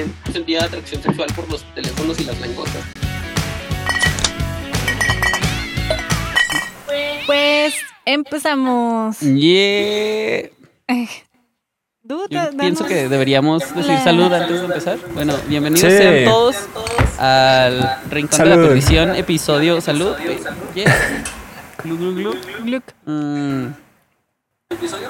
también sentía atracción sexual por los teléfonos y las langostas. Pues empezamos. Yeah. Duda, Yo pienso que deberíamos decir la- salud antes de empezar. Bueno, bienvenidos Sí. sean todos al Rincón de la Salud. Perdición, episodio Salud. Yeah. Glu, glu, glu. Gluck. Mm.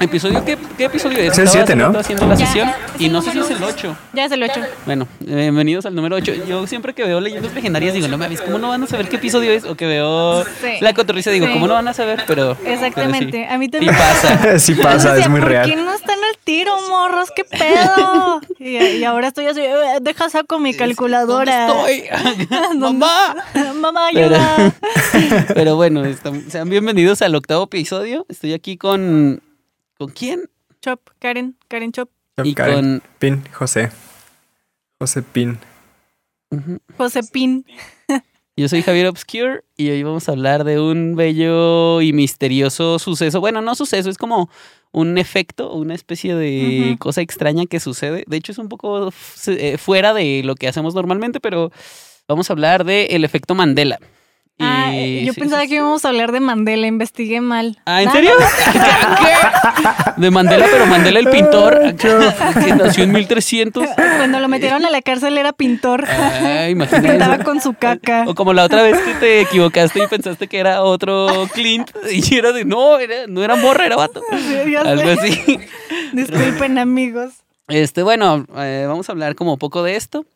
¿Episodio? ¿Qué, qué episodio es? Es el Estaba siete, hace ¿no? haciendo la sesión y no sé si es el 8. Ya es el 8. Bueno, bienvenidos al número 8. Yo siempre que veo leyendas legendarias digo, no mames, ¿cómo no van a saber qué episodio es? O que veo Sí. la cotorriza digo, Sí. ¿cómo no van a saber? Pero. Exactamente. pero sí. A mí Y también. pasa. sí pasa, es muy ¿Por real. qué no están al tiro, morros? ¿Qué pedo? Y, y ahora estoy así, "Eh, deja saco mi calculadora. ¿Dónde estoy? ¡Mamá! Mamá, Pero, ayuda. pero bueno, están- sean bienvenidos al octavo episodio. Estoy aquí con. ¿Con quién? Chop, Karen, Karen Chop. Y Karen. con. Pin, José. José Pin. Ujú. José Pin. Yo soy Javier Obscure y hoy vamos a hablar de un bello y misterioso suceso. Bueno, no suceso, es como un efecto, una especie de cosa extraña que sucede. De hecho, es un poco eh, fuera de lo que hacemos normalmente, pero vamos a hablar del el efecto Mandela. Y- Ah, eh, yo sí, pensaba sí, que íbamos a hablar de Mandela, investigué mal. Ah, ¿en serio? ¿Qué? De Mandela, pero Mandela el pintor, que nació en 1300. Cuando lo metieron a la cárcel era pintor. Ah, imagínate Pintaba con su caca. O como la otra vez que te equivocaste y pensaste que era otro Clint y era de no, era, no era morra, era vato. Sí, Algo sé. así. Disculpen, amigos. Este, bueno, eh, vamos a hablar como poco de esto.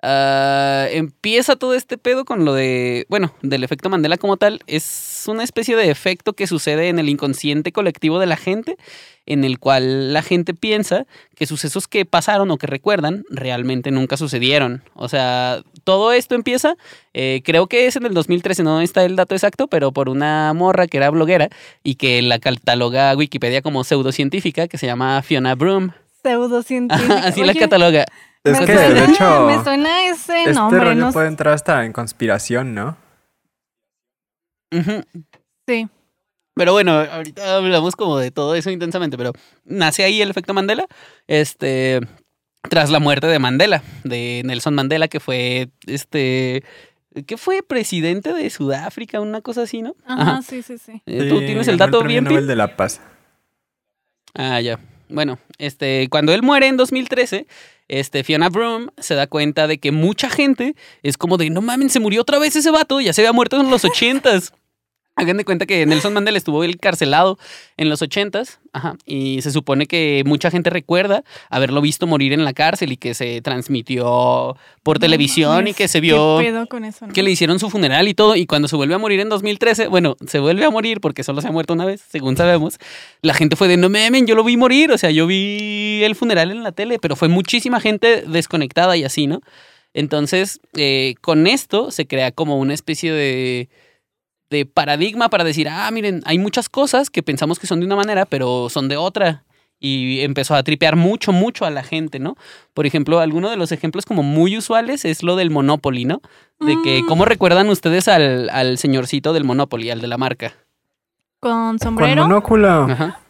Ah, empieza todo este pedo con lo de, bueno, del efecto Mandela como tal. Es una especie de efecto que sucede en el inconsciente colectivo de la gente, en el cual la gente piensa que sucesos que pasaron o que recuerdan realmente nunca sucedieron. O sea, todo esto empieza, eh, creo que es en el 2013, no está el dato exacto, pero por una morra que era bloguera y que la cataloga Wikipedia como pseudocientífica, que se llama Fiona Broom. Pseudocientífico. Así la cataloga. Es me que, suena- de hecho, Me suena ese este nombre, rollo no puede entrar hasta en conspiración, ¿no? Sí. Pero bueno, ahorita hablamos como de todo eso intensamente, pero nace ahí el efecto Mandela, este, tras la muerte de Mandela, de Nelson Mandela, que fue, este, que fue presidente de Sudáfrica, una cosa así, ¿no? Ajá, sí, sí, sí. Eh, ¿Tú Sí, tienes el dato bien? Nobel de la Paz. Ah, ya. Bueno, este, cuando él muere en 2013, este, Fiona Broom se da cuenta de que mucha gente es como de, no mames, se murió otra vez ese vato, ya se había muerto en los ochentas. Hagan de cuenta que Nelson Mandela estuvo encarcelado en los ochentas, ajá, y se supone que mucha gente recuerda haberlo visto morir en la cárcel y que se transmitió por No televisión y que se vio ¿Qué pedo con eso? no? que le hicieron su funeral y todo, y cuando se vuelve a morir en 2013, bueno, se vuelve a morir porque solo se ha muerto una vez, según sabemos, la gente fue de, no memen, yo lo vi morir, o sea, yo vi el funeral en la tele, pero fue muchísima gente desconectada y así, ¿no? Entonces, eh, con esto se crea como una especie de, de paradigma para decir, ah, miren, hay muchas cosas que pensamos que son de una manera, pero son de otra. Y empezó a tripear mucho, mucho a la gente, ¿no? Por ejemplo, alguno de los ejemplos como muy usuales es lo del Monopoly, ¿no? De que, Mm. ¿cómo recuerdan ustedes al, al señorcito del Monopoly, al de la marca? Con Con sombrero, monóculo. Ajá.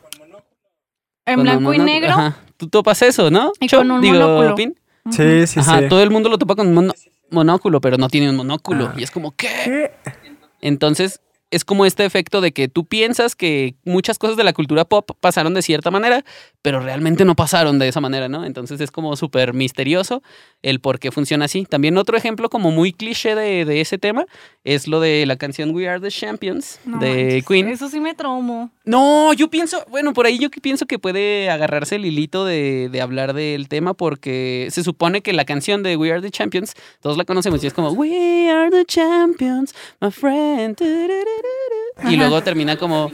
en Con blanco y negro. Ajá. Tú topas eso, ¿no? Y Cho? con un Digo, monóculo. Pin. Sí, sí, Ajá, sí. todo el mundo lo topa con mono- monóculo, pero no tiene un monóculo. Ah. Y es como, ¿qué? ¿Qué? Entonces, es como este efecto de que tú piensas que muchas cosas de la cultura pop pasaron de cierta manera, pero realmente no pasaron de esa manera, ¿no? Entonces es como súper misterioso el por qué funciona así. También otro ejemplo como muy cliché de, de ese tema es lo de la canción We Are the Champions No de Queen. Eso sí me traumó. No, yo pienso, bueno, por ahí yo pienso que puede agarrarse el hilito de, de hablar del tema porque se supone que la canción de We Are the Champions, todos la conocemos y es como We Are the Champions, my friend. Y luego termina como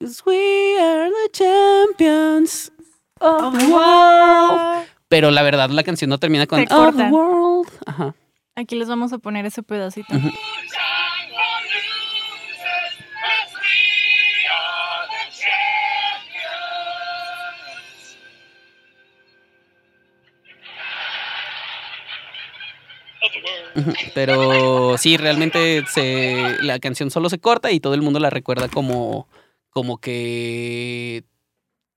'Cause We are the champions of the world. Pero la verdad la canción no termina con of the world. Ajá. Aquí les vamos a poner ese pedacito. Ujú. Ujú, Pero sí, realmente se, la canción solo se corta y todo el mundo la recuerda como, como que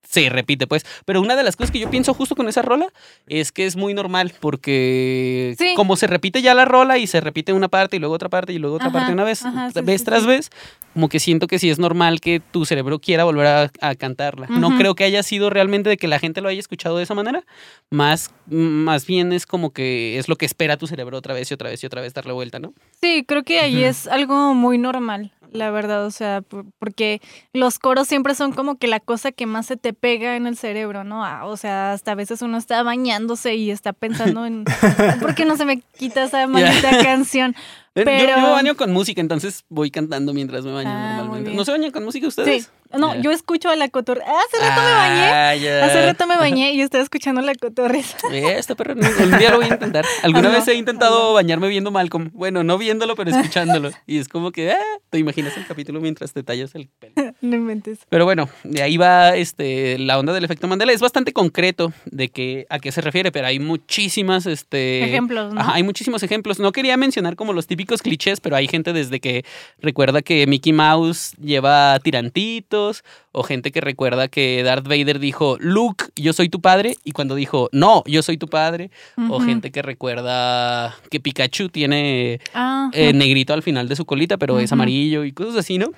se repite, pues. Pero una de las cosas que yo pienso justo con esa rola es que es muy normal, porque Sí. como se repite ya la rola y se repite una parte y luego otra parte y luego otra Ajá, parte una vez, ajá, sí, vez sí, tras sí. vez, como que siento que sí es normal que tu cerebro quiera volver a, a cantarla. No creo que haya sido realmente de que la gente lo haya escuchado de esa manera, más, más bien es como que es lo que espera tu cerebro otra vez y otra vez y otra vez darle vuelta, ¿no? Sí, creo que ahí es algo muy normal, la verdad, o sea, por- porque los coros siempre son como que la cosa que más se te pega en el cerebro, ¿no? Ah, O sea, hasta a veces uno está bañándose y está pensando en, ¿por qué no se me quita esa maldita canción? Eh, Yo- Yo, baño con música, entonces voy cantando mientras me baño Ah, normalmente. ¿No se bañan con música ustedes? Sí, no, yo escucho a la cotorra. Ah, hace rato me bañé. Ah. Hace rato me bañé y estaba escuchando la cotorreza. Eh, perro, no, un día lo voy a intentar. Alguna vez he intentado bañarme viendo Malcolm. Bueno, no viéndolo, pero escuchándolo. Y es como que, ah, te imaginas el capítulo mientras te tallas el pelo. No inventes. Pero bueno, de ahí va este, la onda del efecto Mandela. Es bastante concreto de que, a qué se refiere, pero hay muchísimas este, Ejemplos, ¿no? Ajá, hay muchísimos ejemplos. No quería mencionar como los típicos clichés, pero hay gente desde que recuerda que Mickey Mouse lleva tirantitos, o gente que recuerda que Darth Vader dijo, Luke, yo soy tu padre, y cuando dijo, no, yo soy tu padre, o gente que recuerda que Pikachu tiene Ah, eh, negrito al final de su colita, pero es amarillo y cosas así, ¿no?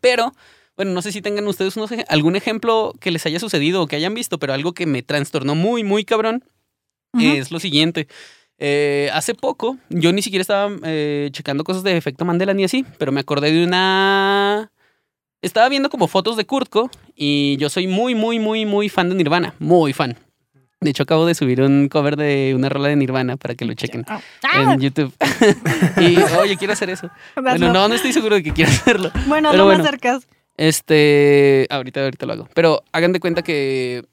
Pero, bueno, no sé si tengan ustedes unos algún ejemplo que les haya sucedido o que hayan visto, pero algo que me trastornó muy, muy cabrón es lo siguiente. Eh, hace poco, yo ni siquiera estaba eh, checando cosas de efecto Mandela ni así, pero me acordé de una... Estaba viendo como fotos de Kurtko y yo soy muy, muy, muy, muy fan de Nirvana, muy fan. De hecho, acabo de subir un cover de una rola de Nirvana para que lo chequen Ah, en YouTube. y, oye, quiero hacer eso. Bueno, no, no estoy seguro de que quiera hacerlo. Bueno, pero no bueno. me acercas. Este, ahorita, ahorita lo hago. Pero hagan de cuenta que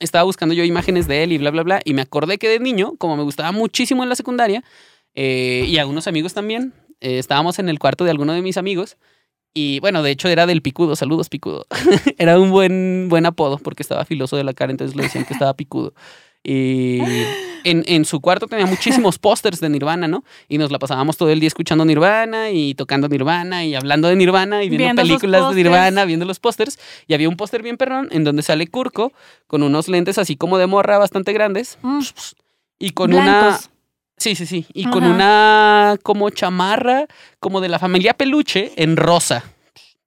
estaba buscando yo imágenes de él y bla, bla, bla. Y me acordé que de niño, como me gustaba muchísimo en la secundaria, eh, y a unos amigos también, eh, estábamos en el cuarto de alguno de mis amigos. Y bueno, de hecho era del picudo. Saludos, picudo. era un buen, buen apodo porque estaba filoso de la cara, entonces le decían que estaba picudo. Y en, en su cuarto tenía muchísimos pósters de Nirvana, ¿no? Y nos la pasábamos todo el día escuchando Nirvana y tocando Nirvana y hablando de Nirvana y viendo, películas de. Nirvana, viendo los pósters. Y había un póster bien perrón en donde sale Kurko con unos lentes así como de morra bastante grandes Mm, y con una... Sí, sí, sí. Y con una como chamarra como de la familia peluche en rosa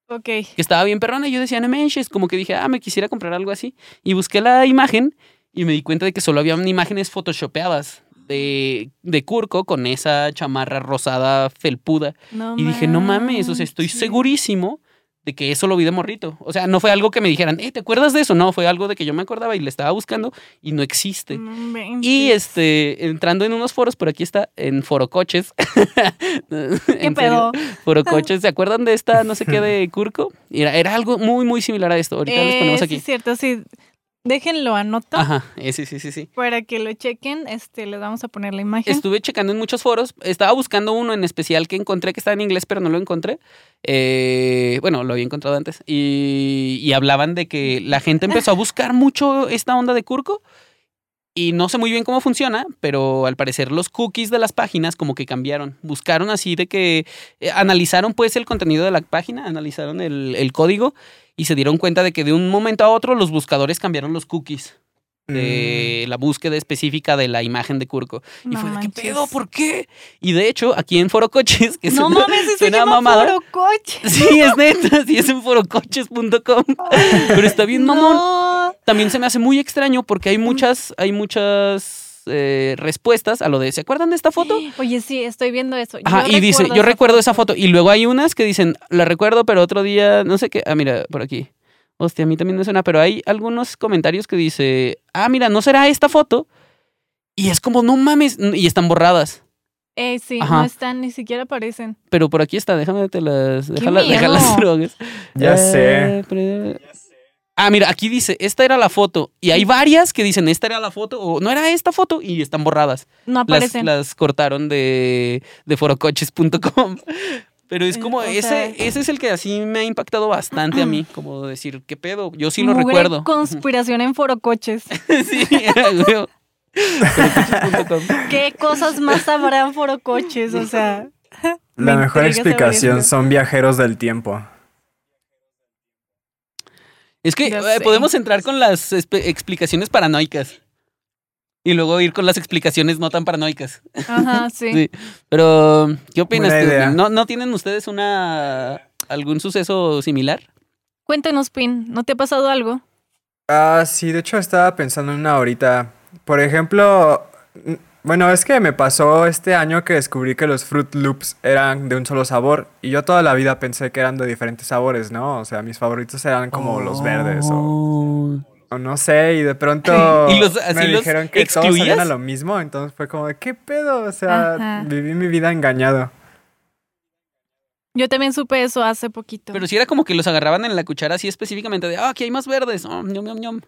Ok. que estaba bien perrona. Y yo decía, no manches, como que dije, ah, me quisiera comprar algo así. Y busqué la imagen y me di cuenta de que solo habían imágenes photoshopeadas de, de Kurko con esa chamarra rosada felpuda. No Y dije, no mames, o sea, estoy segurísimo de que eso lo vi de morrito. O sea, no fue algo que me dijeran, eh, ¿te acuerdas de eso? No, fue algo de que yo me acordaba y le estaba buscando y no existe. No Y este, entrando en unos foros, por aquí está, en Forocoches. ¿Qué pedo? Forocoches, ¿se acuerdan de esta no sé qué de Kurko? Era, era algo muy, muy similar a esto. Ahorita les Eh, ponemos sí, aquí. es cierto, sí. Déjenlo anoto Ajá, eh, sí, sí, sí, sí. para que lo chequen. Este, les vamos a poner la imagen. Estuve checando en muchos foros. Estaba buscando uno en especial que encontré que estaba en inglés, pero no lo encontré. Eh, bueno, lo había encontrado antes. Y, y hablaban de que la gente empezó a buscar mucho esta onda de Kurko. Y no sé muy bien cómo funciona, pero al parecer los cookies de las páginas como que cambiaron. Buscaron así de que eh, analizaron pues el contenido de la página, analizaron el, el código y se dieron cuenta de que de un momento a otro los buscadores cambiaron los cookies de la búsqueda específica de la imagen de Kurko. Y fue de, ¿qué manches. pedo? ¿Por qué? Y de hecho, aquí en Foro Coches, que No suena, mames, se llama mamada. Foro Coche. Sí, es neta, sí es en forocoches.com. Pero está bien mamón. También se me hace muy extraño porque hay muchas, hay muchas eh, respuestas a lo de, ¿se acuerdan de esta foto? Oye, sí, estoy viendo eso. Ajá, y dice, yo recuerdo esa foto. Y luego hay unas que dicen, la recuerdo, pero otro día, no sé qué. Ah, mira, por aquí. Hostia, a mí también me suena, pero hay algunos comentarios que dice, ah, mira, ¿no será esta foto? Y es como, no mames, y están borradas. Eh, sí, Ajá. no están, ni siquiera aparecen. Pero por aquí está, déjame te las, déjala- déjalas drogas. Ya sé. Eh, pero- Ah, mira, aquí dice, esta era la foto. Y hay varias que dicen, esta era la foto, o no era esta foto, y están borradas. No Las, aparecen. las cortaron de, de forocoches.com. Pero es como, o ese, sea- ese es el que así me ha impactado bastante a mí. Como decir, ¿qué pedo? Yo sí lo recuerdo. conspiración en forocoches. sí, güey. Forocoches.com. ¿Qué cosas más sabrán forocoches? O sea. La me mejor explicación son viajeros del tiempo. Es que eh, podemos entrar con las explicaciones paranoicas. Y luego ir con las explicaciones no tan paranoicas. Ajá, sí. Sí. Pero, ¿qué opinas tú? ¿No, ¿No tienen ustedes una algún suceso similar? Cuéntanos, Pin, ¿no te ha pasado algo? Ah, sí, de hecho estaba pensando en una ahorita. Por ejemplo, bueno, es que me pasó este año que descubrí que los Fruit Loops eran de un solo sabor y yo toda la vida pensé que eran de diferentes sabores, ¿no? O sea, mis favoritos eran como los verdes o, Oh. O no sé, y de pronto ¿Y los- así me los dijeron que todos excluías? sabían a lo mismo, entonces fue como, de, ¿qué pedo? O sea, Ajá. viví mi vida engañado. Yo también supe eso hace poquito. Pero si era como que los agarraban en la cuchara así específicamente de, ah, aquí hay más verdes, oh, ñom, ñom, ñom.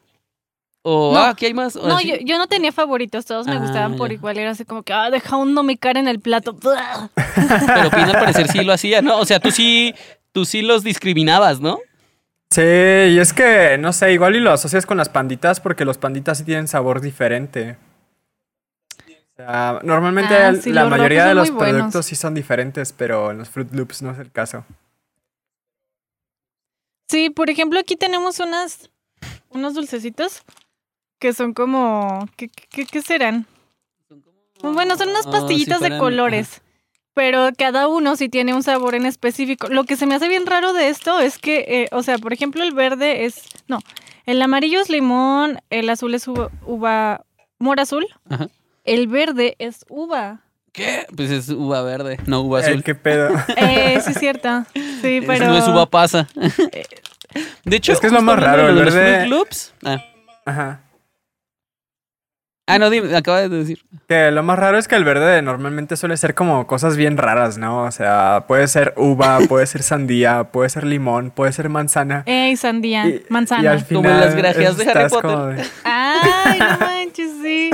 O, No. ah, aquí hay más. o no, yo, yo no tenía favoritos, todos me Ah, gustaban por ya. igual. Era así como que, ah, deja uno mi cara en el plato. Pero Pina al parecer sí lo hacía, ¿no? O sea, tú sí, tú sí los discriminabas, ¿no? Sí, y es que, no sé, igual y lo asocias con las panditas porque los panditas sí tienen sabor diferente. O sea, normalmente Ah, sí, la mayoría de los buenos. productos sí son diferentes, pero en los Fruit Loops no es el caso. Sí, por ejemplo, aquí tenemos unas, unos dulcecitos que son como, ¿qué, qué, qué serán? Bueno, son unas Oh, pastillitas de colores, pero cada uno sí tiene un sabor en específico. Lo que se me hace bien raro de esto es que, eh, o sea, por ejemplo, el verde es, no, el amarillo es limón, el azul es uva, uva mora azul, Ajá. el verde es uva. ¿Qué? Pues es uva verde, no uva Eh, azul. ¿Qué pedo? Eh, sí es cierto, sí, pero... No es uva pasa. De hecho, Es que es lo más raro, el los verde- Fruit Loops. Ah. Ajá. Ah, no, dime, acaba de decir. Que lo más raro es que el verde normalmente suele ser como cosas bien raras, ¿no? O sea, puede ser uva, puede ser sandía, puede ser limón, puede ser manzana. Ey, sandía, Y- manzana. Y al Como final las grajeas de Harry estás Potter. como de- Ay, no manches, sí.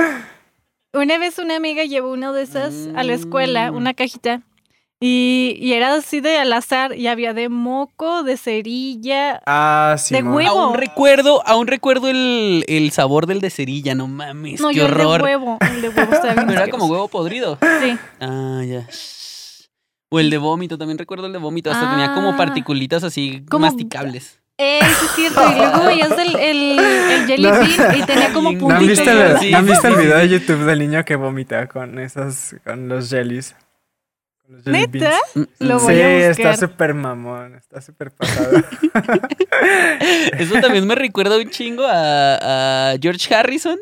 Una vez una amiga llevó una de esas a la escuela, una cajita, y, y era así de al azar, y había de moco, de cerilla. Ah, sí. De huevo. Aún recuerdo, aún recuerdo el, el sabor del de cerilla, no mames, No, qué yo el de horror. huevo. El de huevo estaba bien Pero era como huevo podrido. Sí. Ah, ya. O el de vómito, también recuerdo el de vómito. Hasta tenía como Ah. particulitas así Como- masticables. Eh, sí es cierto. Y luego veías el, el, el jelly No. bean y tenía como Bien ¿No han puntitos. visto, el, sí, ¿no han visto el video de YouTube del niño que vomita con esos, con los jellies? ¿Neta? beans. Lo sí, voy a está buscar. súper mamón, está súper pasado. Eso también me recuerda un chingo a, a George Harrison,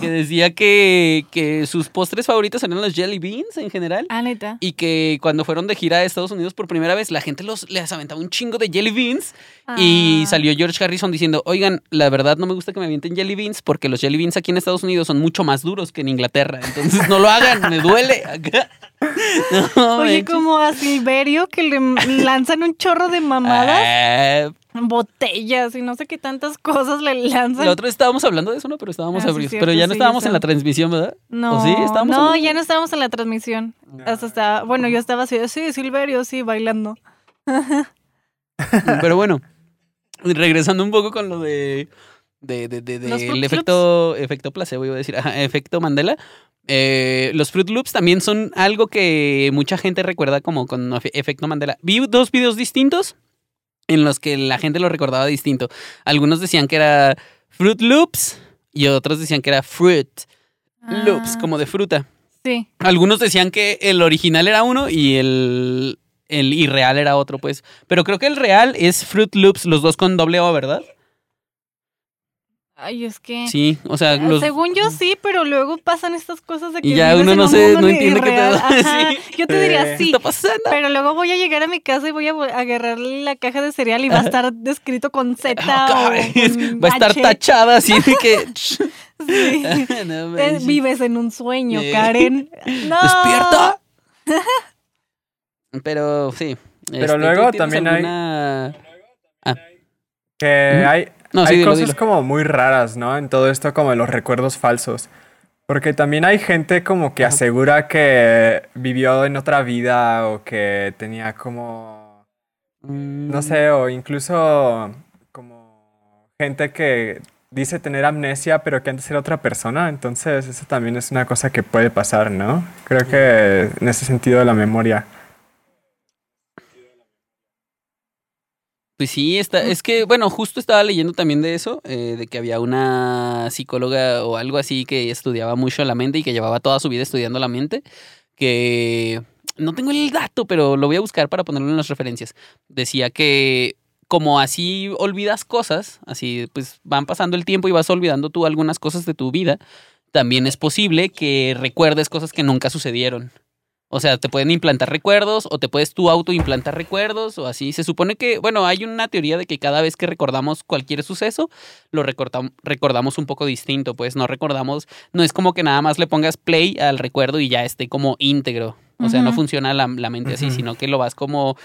que decía que, que sus postres favoritos eran los jelly beans en general. Ah, neta. Y que cuando fueron de gira a Estados Unidos por primera vez, la gente los, les aventaba un chingo de jelly beans. Y Ah. salió George Harrison diciendo, oigan, la verdad no me gusta que me avienten jelly beans porque los jelly beans aquí en Estados Unidos son mucho más duros que en Inglaterra. Entonces no lo hagan, me duele. Acá. No, Oye, manches. como a Silverio que le lanzan un chorro de mamadas, Ah, botellas y no sé qué tantas cosas le lanzan. la otra vez estábamos hablando de eso, ¿no? Pero estábamos Ah, sí, ebrios. cierto, Pero ya no sí, estábamos en la transmisión, ¿verdad? No, ¿O sí? ¿Estábamos no, hablando? ya no estábamos en la transmisión. Hasta estaba, bueno, yo estaba así, de, sí, Silverio, sí, bailando. Pero bueno, regresando un poco con lo de. de, de, de- Fruit efecto, efecto placebo, iba a decir, ajá, efecto Mandela. Eh, los Fruit Loops también son algo que mucha gente recuerda como con efe- efecto Mandela. Vi dos videos distintos en los que la gente lo recordaba distinto. Algunos decían que era Fruit Loops y otros decían que era Fruit Loops, Ah, como de fruta. Sí. Algunos decían que el original era uno y el, el irreal era otro, pues. Pero creo que el real es Fruit Loops, los dos con doble O, ¿verdad? Ay, es que. Sí, o sea, Ah, los... Según yo sí, pero luego pasan estas cosas de que Y ya uno no sé, no entiende qué Sí. Yo te diría Eh, ¿Qué sí, está pasando? pero luego voy a llegar a mi casa y voy a agarrar la caja de cereal y va a estar descrito con Z Acá, o con Va a estar H. tachada así de que... Sí. No Te-. Vives en un sueño, Eh. Karen. No. ¡Despierta! Pero sí. Pero Este, ¿tú luego también hay- alguna- Que hay, No, sí, hay dilo, cosas dilo. como muy raras, ¿no? En todo esto como de los recuerdos falsos. Porque también hay gente como que Ajá. asegura que vivió en otra vida o que tenía como, Mm, no sé, o incluso como gente que dice tener amnesia pero que antes era otra persona. Entonces eso también es una cosa que puede pasar, ¿no? Creo que en ese sentido de la memoria. Pues sí, está, es que, bueno, justo estaba leyendo también de eso, eh, de que había una psicóloga o algo así que estudiaba mucho la mente y que llevaba toda su vida estudiando la mente, que no tengo el dato, pero lo voy a buscar para ponerlo en las referencias. Decía que como así olvidas cosas, así pues van pasando el tiempo y vas olvidando tú algunas cosas de tu vida, también es posible que recuerdes cosas que nunca sucedieron. O sea, te pueden implantar recuerdos o te puedes tú autoimplantar recuerdos o así. Se supone que, bueno, hay una teoría de que cada vez que recordamos cualquier suceso, lo recordam- recordamos un poco distinto, pues no recordamos, no es como que nada más le pongas play al recuerdo y ya esté como íntegro. O sea, no funciona la, la mente así, sino que lo vas como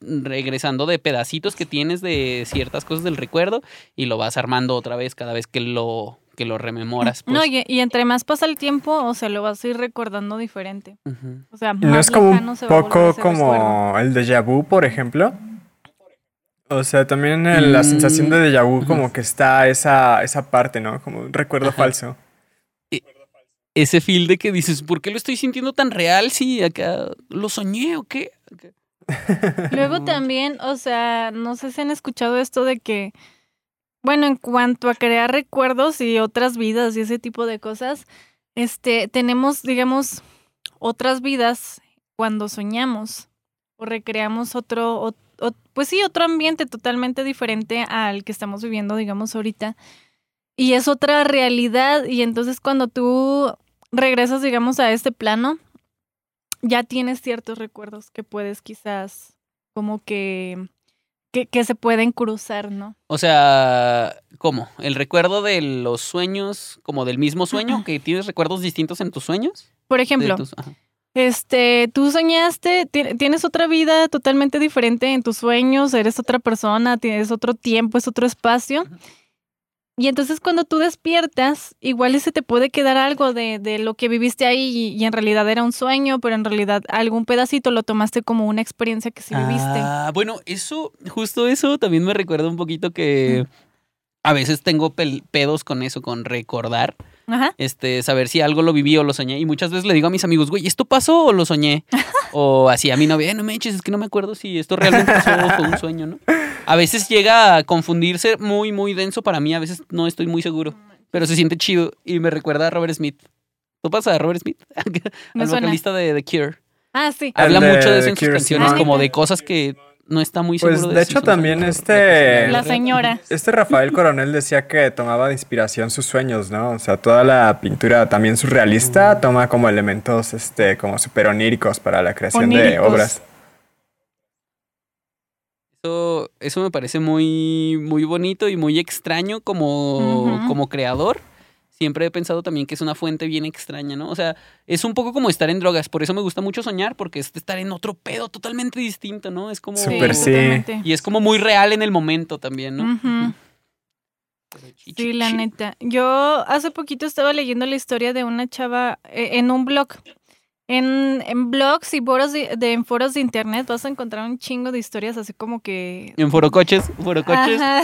regresando de pedacitos que tienes de ciertas cosas del recuerdo y lo vas armando otra vez cada vez que lo, que lo rememoras. Pues. No, y, y entre más pasa el tiempo, o sea, lo vas a ir recordando diferente. O sea, ¿Y no es como un poco recuerdo. como el déjà vu, por ejemplo? O sea, también el- la sensación de déjà vu como que está esa, esa parte, ¿no? Como un recuerdo Ajá. falso. ese feel de que dices, ¿por qué lo estoy sintiendo tan real si acá lo soñé o qué? Luego también, o sea, no sé si han escuchado esto de que, bueno, en cuanto a crear recuerdos y otras vidas y ese tipo de cosas, este, tenemos, digamos, otras vidas cuando soñamos o recreamos otro, pues sí, otro ambiente totalmente diferente al que estamos viviendo, digamos, ahorita. Y es otra realidad y entonces cuando tú regresas, digamos, a este plano, ya tienes ciertos recuerdos que puedes quizás como que, que, que se pueden cruzar, ¿no? O sea, ¿cómo? ¿El recuerdo de los sueños, como del mismo sueño? ¿Que tienes recuerdos distintos en tus sueños? Por ejemplo, tus- este, tú soñaste, ti- tienes otra vida totalmente diferente en tus sueños, eres otra persona, tienes otro tiempo, es otro espacio. Y entonces cuando tú despiertas, igual se te puede quedar algo de, de lo que viviste ahí y, y en realidad era un sueño, pero en realidad algún pedacito lo tomaste como una experiencia que sí viviste. Ah, bueno, eso, justo eso también me recuerda un poquito que a veces tengo pel- pedos con eso, con recordar, Ajá. este, saber si algo lo viví o lo soñé. Y muchas veces le digo a mis amigos, güey, ¿esto pasó o lo soñé? o así a mi novia, "Eh, no me eches, es que no me acuerdo si esto realmente pasó o fue un sueño, ¿no? A veces llega a confundirse muy, muy denso para mí, a veces no estoy muy seguro, pero se siente chido y me recuerda a Robert Smith. ¿Tú pasa a Robert Smith? Al vocalista de The Cure. Ah, sí. Habla mucho de eso en sus canciones, Simón. como de cosas que no está muy seguro Pues de hecho también este... La señora. Este Rafael Coronel decía que tomaba de inspiración sus sueños, ¿no? O sea, toda la pintura también surrealista toma como elementos, este, como super oníricos para la creación de obras. Eso, eso me parece muy, muy bonito y muy extraño como, como creador. Siempre he pensado también que es una fuente bien extraña, ¿no? O sea, es un poco como estar en drogas. Por eso me gusta mucho soñar, porque es estar en otro pedo totalmente distinto, ¿no? Es como. Súper sí. totalmente. Y es como muy real en el momento también, ¿no? Chi, Sí, la neta. Yo hace poquito estaba leyendo la historia de una chava eh, en un blog. En, en blogs y foros de, de- en foros de internet vas a encontrar un chingo de historias así como que... En forocoches, forocoches, Ajá,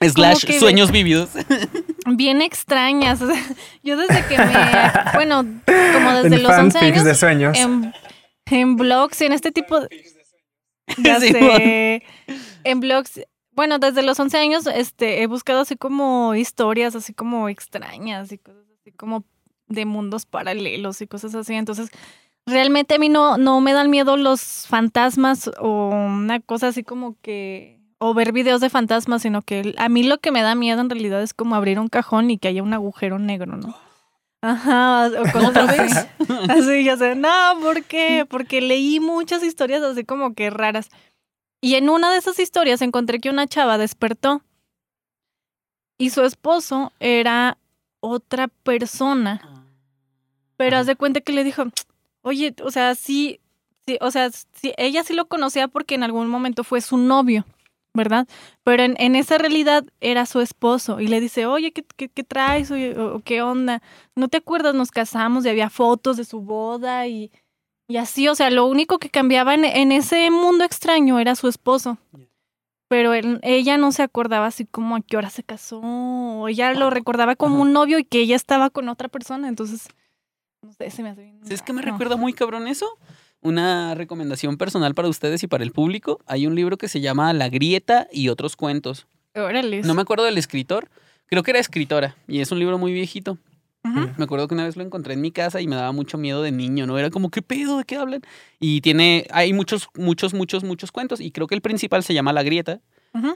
slash sueños vividos. bien extrañas. O sea, yo desde que me... Bueno, como desde En los 11 fanfics años... de sueños. En, en blogs y en este tipo de... Ya Sí, sé. En blogs... Bueno, desde los 11 años este, he buscado así como historias, así como extrañas y cosas así como de mundos paralelos y cosas así. Entonces, realmente a mí no, no me dan miedo los fantasmas o una cosa así como que... O ver videos de fantasmas, sino que a mí lo que me da miedo en realidad es como abrir un cajón y que haya un agujero negro, ¿no? Ajá, o cosas ¿Otra así. Así, ya sé, no, ¿por qué? Porque leí muchas historias así como que raras. Y en una de esas historias encontré que una chava despertó y su esposo era otra persona. Pero Ajá. haz de cuenta que le dijo, oye, o sea, sí, sí, o sea, sí, ella sí lo conocía porque en algún momento fue su novio, ¿verdad? Pero en, en esa realidad era su esposo y le dice, oye, ¿qué, qué, qué traes? Oye, o- ¿Qué onda? ¿No te acuerdas? Nos casamos y había fotos de su boda y, y así, o sea, lo único que cambiaba en, en ese mundo extraño era su esposo. Pero él- ella no se acordaba así como a qué hora se casó, o ella lo recordaba como Ajá. un novio y que ella estaba con otra persona, entonces, no sé, se me hace bien. ¿Sabes qué me recuerda muy cabrón eso? una recomendación personal para ustedes y para el público. Hay un libro que se llama La Grieta y otros cuentos. Órale. No me acuerdo del escritor. Creo que era escritora y es un libro muy viejito. Me acuerdo que una vez lo encontré en mi casa y me daba mucho miedo de niño, ¿no? Era como, ¿qué pedo? ¿De qué hablan? Y tiene, hay muchos, muchos, muchos, muchos cuentos y creo que el principal se llama La Grieta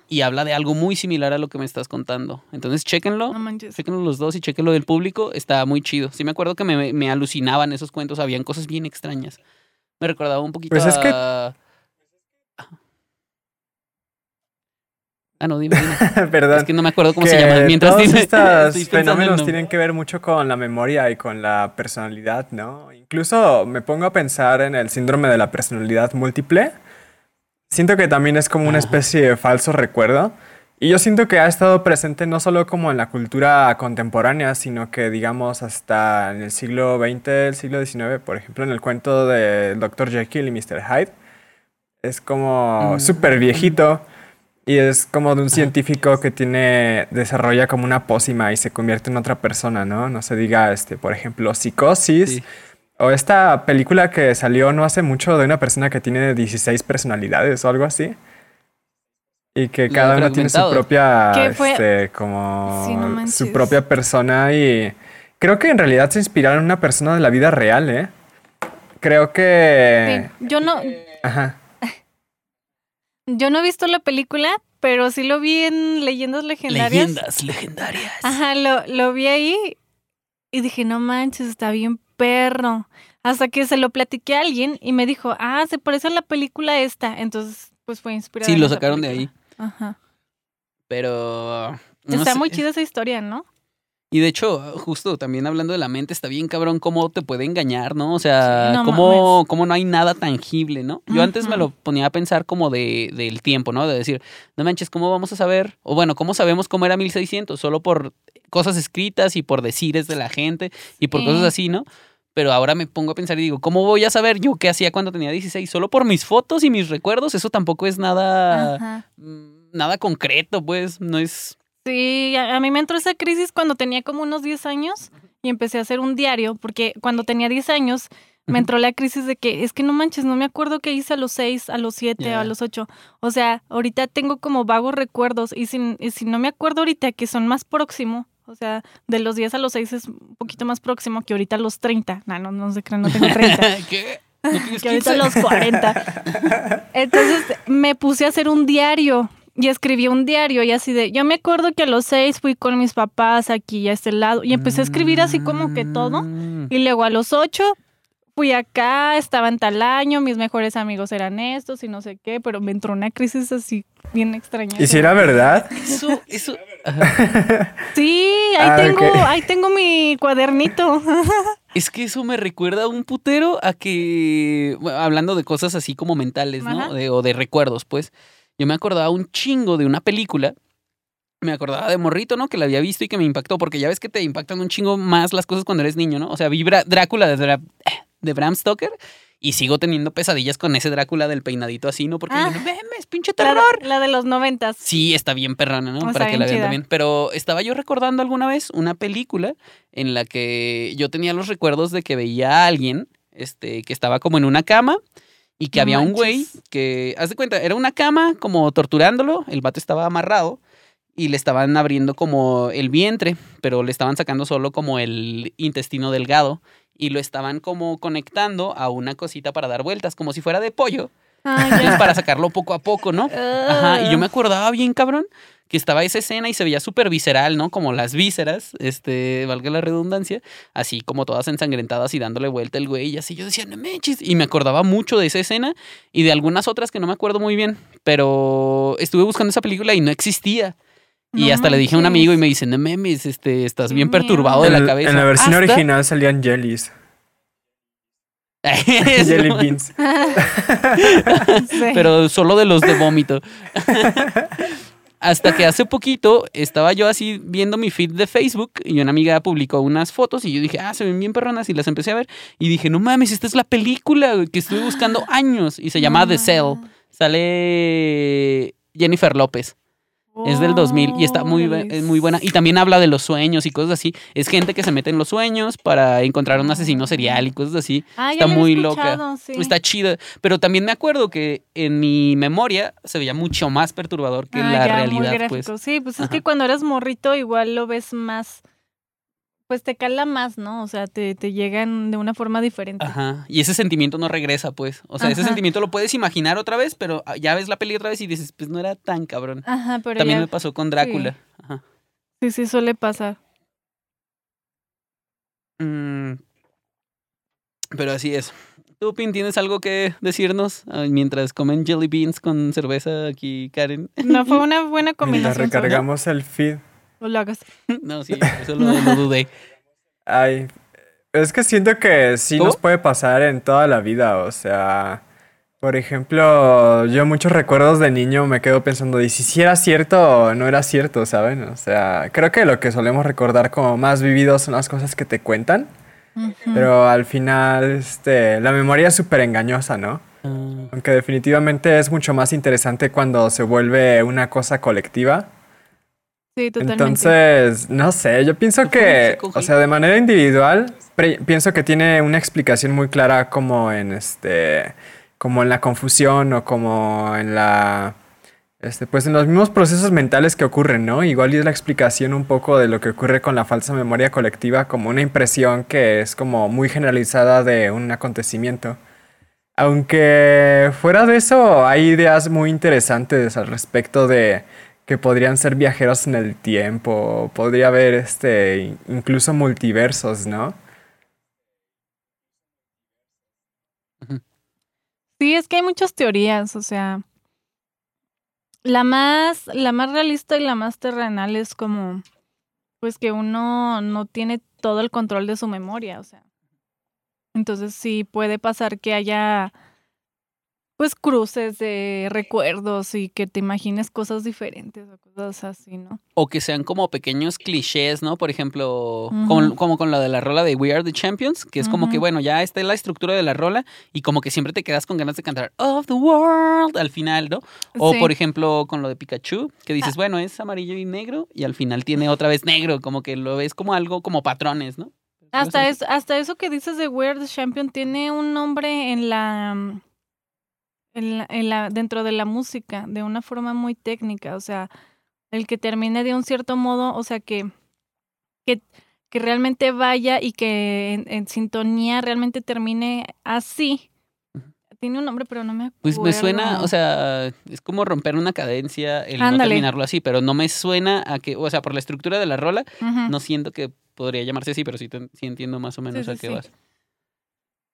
Y habla de algo muy similar a lo que me estás contando. Entonces, chéquenlo. No manches. Chéquenlo los dos y chéquenlo del público. Está muy chido. Sí me acuerdo que me, me alucinaban esos cuentos. Habían cosas bien extrañas. Me recordaba un poquito Pues es que- Ah, no, dime, dime. Perdón. Es que no me acuerdo cómo que se llama. Mientras todos dime, estos fenómenos tienen que ver mucho con la memoria y con la personalidad, ¿no? Incluso me pongo a pensar en el síndrome de la personalidad múltiple. Siento que también es como una especie de falso recuerdo. Y yo siento que ha estado presente no solo como en la cultura contemporánea, sino que digamos hasta en el siglo XX, el siglo XIX, por ejemplo, en el cuento de Dr. Jekyll y Mr. Hyde. Es como Mm. súper viejito. Y es como de un científico que tiene, desarrolla como una pócima y se convierte en otra persona, ¿no? No se diga, este, por ejemplo, psicosis. Sí. O esta película que salió no hace mucho de una persona que tiene 16 personalidades o algo así. Y que cada uno tiene su propia, ¿Qué fue? este, como Sí, no manches. su propia persona y creo que en realidad se inspiraron en una persona de la vida real, ¿eh? Creo que... Sí, Yo no, Ajá. yo no he visto la película, pero sí lo vi en Leyendas Legendarias. Leyendas legendarias. Ajá, lo, lo vi ahí y dije, no manches, está bien perro. Hasta que se lo platiqué a alguien y me dijo, ah, se parece a la película esta. Entonces, pues fue inspirada. Sí, lo sacaron de ahí. Ajá. Pero. no está sé. muy chida esa historia, ¿no? Y de hecho, justo también hablando de la mente, está bien cabrón cómo te puede engañar, ¿no? O sea, no cómo, cómo no hay nada tangible, ¿no? Yo antes me lo ponía a pensar como de, del tiempo, ¿no? De decir, no manches, ¿cómo vamos a saber? O bueno, ¿cómo sabemos cómo era 1600? Solo por cosas escritas y por decires de la gente y por Sí. cosas así, ¿no? Pero ahora me pongo a pensar y digo, ¿cómo voy a saber yo qué hacía cuando tenía 16? Solo por mis fotos y mis recuerdos, eso tampoco es nada, Ajá. mm, nada concreto, pues, no es... Sí, a, mí me entró esa crisis cuando tenía como unos 10 años y empecé a hacer un diario, porque cuando tenía 10 años me entró la crisis de que es que no manches, no me acuerdo qué hice a los 6, a los 7 o Ya. a los 8. O sea, ahorita tengo como vagos recuerdos y si, y si no me acuerdo ahorita que son más próximo, o sea, de los 10 a los 6 es un poquito más próximo que ahorita a los 30. No, no, no se crean, no tengo 30. ¿Qué? ¿No que ahorita 15? a los 40. Entonces me puse a hacer un diario y escribí un diario y así de, yo me acuerdo que a los seis fui con mis papás aquí y a este lado y empecé a escribir así como que todo Mm. y luego a los ocho fui acá, estaba en tal año, mis mejores amigos eran estos y no sé qué, pero me entró una crisis así bien extraña. ¿Y si era verdad? Eso, eso. Sí, ahí Ah, tengo, ahí tengo mi cuadernito. Es que eso me recuerda un putero a que. bueno, hablando de cosas así como mentales, ¿no? De- o de recuerdos, pues. Yo me acordaba un chingo de una película. Me acordaba de Morrito, ¿no? Que la había visto y que me impactó. Porque ya ves que te impactan un chingo más las cosas cuando eres niño, ¿no? O sea, vi Bra- Drácula de, Dra- de Bram Stoker. Y sigo teniendo pesadillas con ese Drácula del peinadito así, ¿no? Porque Ah. digo, memes, pinche La, terror. la de los noventas. Sí, está bien perrona, ¿no? Para que la vean también. Pero estaba yo recordando alguna vez una película en la que yo tenía los recuerdos de que veía a alguien este, que estaba como en una cama y que No había un güey que, haz de cuenta, era una cama como torturándolo, el vato estaba amarrado y le estaban abriendo como el vientre, pero le estaban sacando solo como el intestino delgado y lo estaban como conectando a una cosita para dar vueltas, como si fuera de pollo, Ah, ya. para sacarlo poco a poco, ¿no? Ajá, y yo me acordaba bien, cabrón, que estaba esa escena y se veía súper visceral, ¿no? Como las vísceras, este, valga la redundancia, así como todas ensangrentadas y dándole vuelta el güey y así. Yo decía, no manches. Y me acordaba mucho de esa escena y de algunas otras que no me acuerdo muy bien, pero estuve buscando esa película y no existía. Y No hasta le dije a un amigo y me dice, no memes, este, estás bien perturbado de la cabeza. en la versión Hasta- original salían jellies. Jelly beans. Sí. pero solo de los de vómito. Hasta que hace poquito estaba yo así viendo mi feed de Facebook y una amiga publicó unas fotos y yo dije, ah, se ven bien perronas y las empecé a ver y dije, no mames, esta es la película que estuve buscando años y se llama No The Cell. Sale Jennifer López. Es del 2000 y está muy, Órale. es muy buena. Y también habla de los sueños y cosas así. Es gente que se mete en los sueños para encontrar un asesino serial y cosas así. Ah, está muy loca. sí. Está chida. Pero también me acuerdo que en mi memoria se veía mucho más perturbador que Ah, la ya, muy realidad, pues. Sí, pues es que cuando eres morrito igual lo ves más, pues te cala más, ¿no? O sea, te, te llegan de una forma diferente. Ajá. Y ese sentimiento no regresa, pues. O sea, ese sentimiento lo puedes imaginar otra vez, pero ah, ya ves la peli otra vez y dices, pues no era tan cabrón. Ajá, pero También ya- me pasó con Drácula. Ajá. sí, sí suele pasar. Mm. Pero así es. ¿Tú, Pin, tienes algo que decirnos Ah, mientras comen jelly beans con cerveza aquí, Karen? No fue una buena Mientras combinación. ¿sabes? recargamos el feed. O lo hagas. no, sí, eso lo, lo dudé. Ay, es que siento que sí nos puede pasar en toda la vida, o sea, por ejemplo, yo muchos recuerdos de niño me quedo pensando, ¿y si sí era cierto o no era cierto, saben? O sea, creo que lo que solemos recordar como más vivido son las cosas que te cuentan, pero al final, este, la memoria es súper engañosa, ¿no? Ah, Aunque definitivamente es mucho más interesante cuando se vuelve una cosa colectiva. Sí, totalmente. Entonces, no sé, yo pienso que, o sea, de manera individual, pienso que tiene una explicación muy clara como en este, como en la confusión o como en la, este, pues en los mismos procesos mentales que ocurren, ¿no? Igual es la explicación un poco de lo que ocurre con la falsa memoria colectiva, como una impresión que es como muy generalizada de un acontecimiento. Aunque fuera de eso, hay ideas muy interesantes al respecto de que podrían ser viajeros en el tiempo, podría haber este in- incluso multiversos, ¿no? Sí, es que hay muchas teorías, o sea, la más, la más realista y la más terrenal es como, pues que uno no tiene todo el control de su memoria, o sea. Entonces sí puede pasar que haya, pues, cruces de recuerdos y que te imagines cosas diferentes o cosas así, ¿no? O que sean como pequeños clichés, ¿no? Por ejemplo, como, como con la de la rola de We Are the Champions, que es como que, bueno, ya está la estructura de la rola y como que siempre te quedas con ganas de cantar Of the World al final, ¿no? O Sí. por ejemplo, con lo de Pikachu, que dices, bueno, es amarillo y negro y al final tiene otra vez negro, como que lo ves como algo, como patrones, ¿no? Hasta, es, hasta eso que dices de Weird Champion tiene un nombre en la, mm, en la, en la- dentro de la música, de una forma muy técnica. O sea, el que termine de un cierto modo, o sea, que, que, que realmente vaya y que en, en sintonía realmente termine así. Tiene un nombre, pero no me acuerdo. Pues me suena, o sea, es como romper una cadencia el no terminarlo así, pero no me suena a que, o sea, por la estructura de la rola, no siento que podría llamarse así, pero sí, te- sí entiendo más o menos Sí, a qué sí. vas.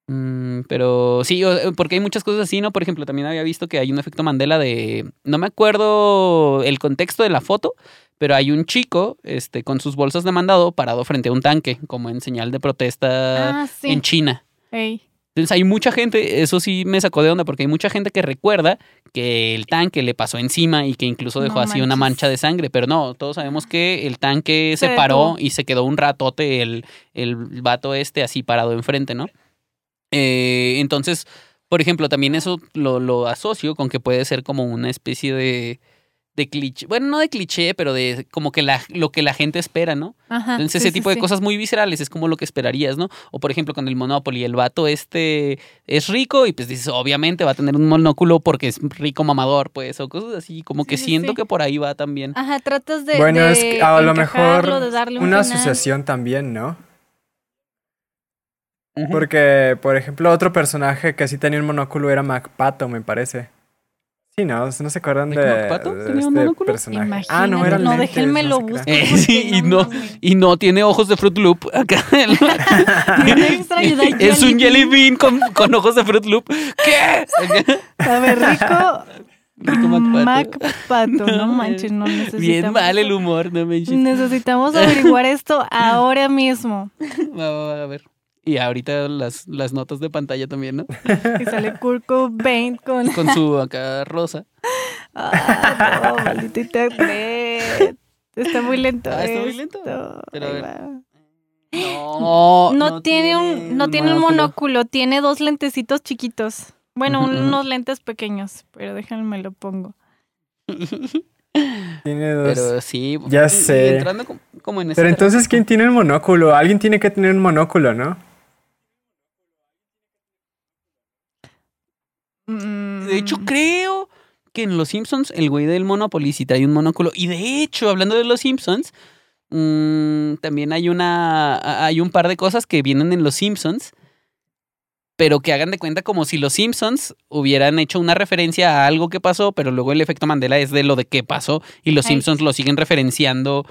Mm, pero sí, o- porque hay muchas cosas así, ¿no? Por ejemplo, también había visto que hay un efecto Mandela de, no me acuerdo el contexto de la foto, pero hay un chico, este, con sus bolsas de mandado parado frente a un tanque, como en señal de protesta Ah, sí. en China. Entonces hay mucha gente, eso sí me sacó de onda, porque hay mucha gente que recuerda que el tanque le pasó encima y que incluso dejó No así una mancha de sangre, pero no, todos sabemos que el tanque se, Se paró y se quedó un ratote el, el vato este así parado enfrente, ¿no? Eh, entonces, por ejemplo, también eso lo, lo asocio con que puede ser como una especie de, de cliché, bueno, no de cliché, pero de como que la, lo que la gente espera, ¿no? Ajá, Entonces, sí, ese sí, tipo de sí. cosas muy viscerales es como lo que esperarías, ¿no? O por ejemplo, con el Monopoly, el vato este es rico y pues dices, obviamente va a tener un monóculo porque es rico mamador, pues, o cosas así, como que siento sí. que por ahí va también. Ajá, tratas de. bueno, de es que a lo mejor de darle un una final. asociación también, ¿no? Porque, por ejemplo, otro personaje que sí tenía un monóculo era MacPato, me parece. Sí, ¿no? ¿No se acuerdan ¿De MacPato de tenía un este monóculo? personaje? Ah, no, era no, déjenme no lo crean. busco. Eh, sí, y no no, y no tiene ojos de Fruit Loop acá. Es un jelly bean con, con ojos de Fruit Loop. ¿Qué? Sabe rico. Rico MacPato. MacPato, no manches, no necesitamos. Bien mal el humor, no me Necesitamos averiguar esto ahora mismo. Va, va, va, a ver. Y ahorita las, las notas de pantalla también, ¿no? Y sale Kurt Cobain con. Con su acá rosa. Ah, no, maldito internet. Está muy lento. Ah, está muy lento. Pero a ver. No, No, tiene un, no tiene un monóculo, tiene dos lentecitos chiquitos. Bueno, unos lentes pequeños, pero déjenme lo pongo. Tiene dos. Pero sí. Ya sé. entrando como, como en ese Pero entonces, ¿quién tiene un monóculo? Alguien tiene que tener un monóculo, ¿no? Mm, De hecho, creo que en Los Simpsons el güey del Monopoly sí trae un monóculo. Y de hecho, hablando de Los Simpsons, mm, también hay una hay un par de cosas que vienen en Los Simpsons, pero que hagan de cuenta como si Los Simpsons hubieran hecho una referencia a algo que pasó, pero luego el efecto Mandela es de lo de qué pasó y Los Ay. Simpsons lo siguen referenciando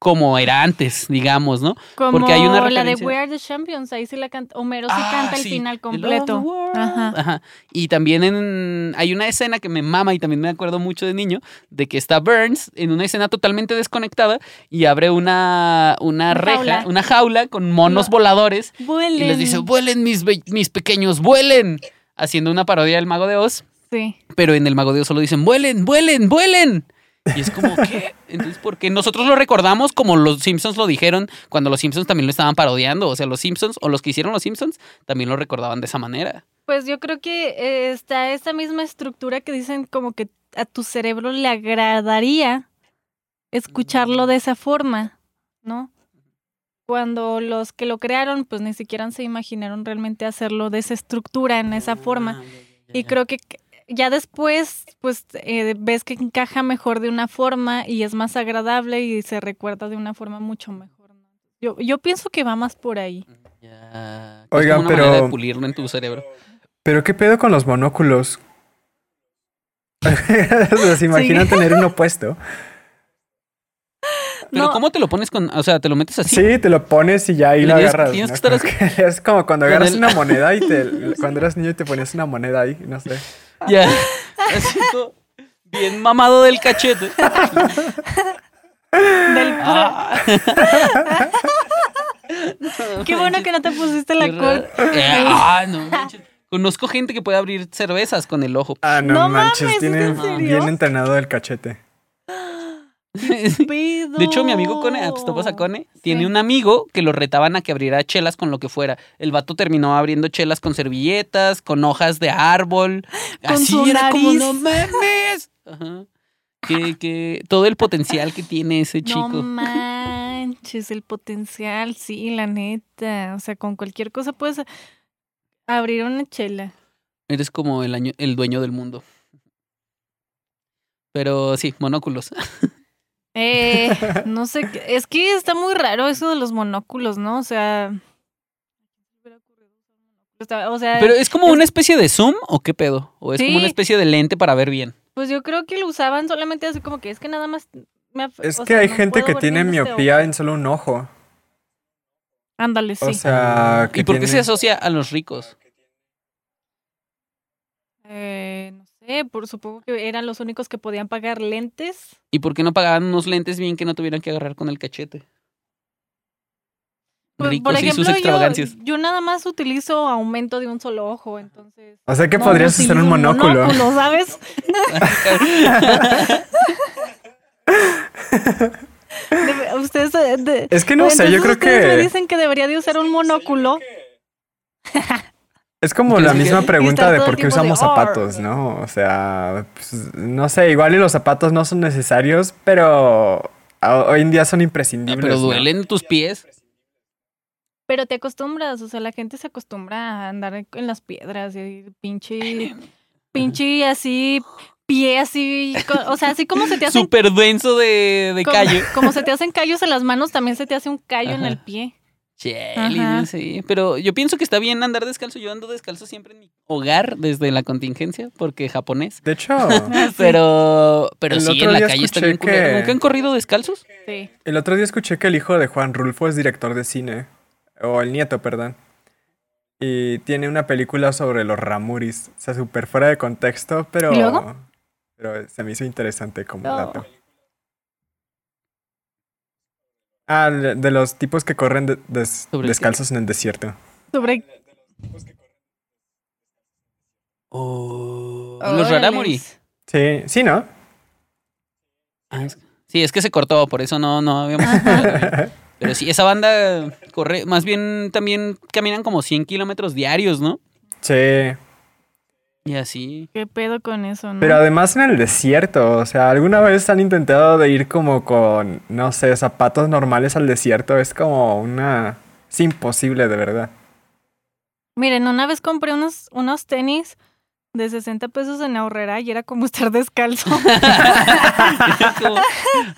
como era antes, digamos, ¿no? como porque hay una la de We Are the Champions, ahí sí la canta, Homero sí Ah, canta el final completo. Ajá. Ajá. Y también en, hay una escena que me mama y también me acuerdo mucho de niño, de que está Burns en una escena totalmente desconectada y abre una, una Una reja, jaula. una jaula con monos No. voladores Vuelen. y les dice, vuelen mis, mis pequeños, vuelen, haciendo una parodia del Mago de Oz, Sí. pero en el Mago de Oz solo dicen, vuelen, vuelen, vuelen. Y es como, ¿qué? Entonces, porque nosotros lo recordamos como los Simpsons lo dijeron cuando los Simpsons también lo estaban parodiando. O sea, los Simpsons o los que hicieron los Simpsons también lo recordaban de esa manera. Pues yo creo que eh, está esa misma estructura que dicen como que a tu cerebro le agradaría escucharlo de esa forma, ¿no? Cuando los que lo crearon, pues ni siquiera se imaginaron realmente hacerlo de esa estructura, en esa forma. Y creo que ya después, pues eh, ves que encaja mejor de una forma y es más agradable y se recuerda de una forma mucho mejor. Yo, yo pienso que va más por ahí. Ya. Es Oigan, como una pero- manera de pulirlo en tu cerebro. Pero ¿qué pedo con los monóculos? ¿Se imaginan Sí. tener uno puesto? Pero No. ¿cómo te lo pones con...? O sea, ¿te lo metes así? Sí, te lo pones y ya ahí lo agarras. tienes ¿no? que estar Como que es como cuando agarras el- una moneda y te... Cuando eras niño y te ponías una moneda ahí, no sé. Ya. Así todo bien mamado del cachete. Del Ah. Qué bueno que no te pusiste la corte. Eh, ah, no manches. Conozco gente que puede abrir cervezas con el ojo. Ah, no, No manches, mames, ¿es tiene en serio? bien entrenado el cachete. De hecho, mi amigo Cone, ah, pues topas a Cone, tiene un amigo que lo retaban a que abriera chelas con lo que fuera. El vato terminó abriendo chelas con servilletas, con hojas de árbol. Con Así su era como, no mames. Ajá. Que, que todo el potencial que tiene ese No chico. manches, el potencial, sí, la neta. O sea, con cualquier cosa puedes abrir una chela. Eres como el, año- el dueño del mundo. Pero sí, monóculos. Eh, no sé, qué- es que está muy raro eso de los monóculos, ¿no? O sea... O sea, Pero es como una especie de zoom o qué pedo? ¿O es como una especie de lente para ver bien? pues yo creo que lo usaban solamente así como que es que nada más... me Es que sea, hay no gente que tiene este miopía en solo un ojo. Ándale, sí. O sea, ¿Y por qué se asocia a los ricos? Eh, no sé, por supongo que eran los únicos que podían pagar lentes. ¿Y por qué no pagaban unos lentes bien que no tuvieran que agarrar con el cachete? Por, Ricos por y sus ejemplo, yo, extravagancias. yo nada más utilizo aumento de un solo ojo, entonces. O sea que no podrías hacer utilizo un monóculo. ¿sabes? De- ustedes. eh, de- Es que no sé, yo creo ustedes me que dicen que debería de usar un monóculo. Es como ¿Crees la misma pregunta de por qué de, usamos zapatos, ¿no? O sea, pues, no sé, igual y los zapatos no son necesarios, pero hoy en día son Ah, imprescindibles. pero ¿no? duelen tus pies. Pero te acostumbras, o sea, la gente se acostumbra a andar en las piedras y pinche. Pinche así. Pie así. O sea, así como se te hacen. Súper denso de, de como, callo. como se te hacen callos en las manos, también se te hace un callo en el pie. Ajá. sí. Pero yo pienso que está bien andar descalzo. Yo ando descalzo siempre en mi hogar desde la contingencia, porque japonés. De hecho, Pero, pero El sí, otro en la día calle está escuché bien culero. que- ¿Nunca han corrido descalzos? Sí. el otro día escuché que el hijo de Juan Rulfo es director de cine. O el nieto, perdón. Y tiene una película sobre los ramuris. O sea, súper fuera de contexto, pero. ¿Y luego? Pero se me hizo interesante como No. dato. Ah, de los tipos que corren de- des- descalzos en el desierto. Sobre. Los Órales. raramuri. Sí, sí, ¿no? Ah, es- Sí, es que se cortó, por eso no, no habíamos. Pero sí, esa banda corre, más bien también caminan como 100 kilómetros diarios, ¿no? Sí. Y así. ¿Qué pedo con eso, no? Pero además en el desierto, o sea, ¿alguna vez han intentado de ir como con, no sé, zapatos normales al desierto? Es como una... Es imposible, de verdad. Miren, una vez compré unos, unos tenis de 60 pesos en ahorrera y era como estar descalzo. Como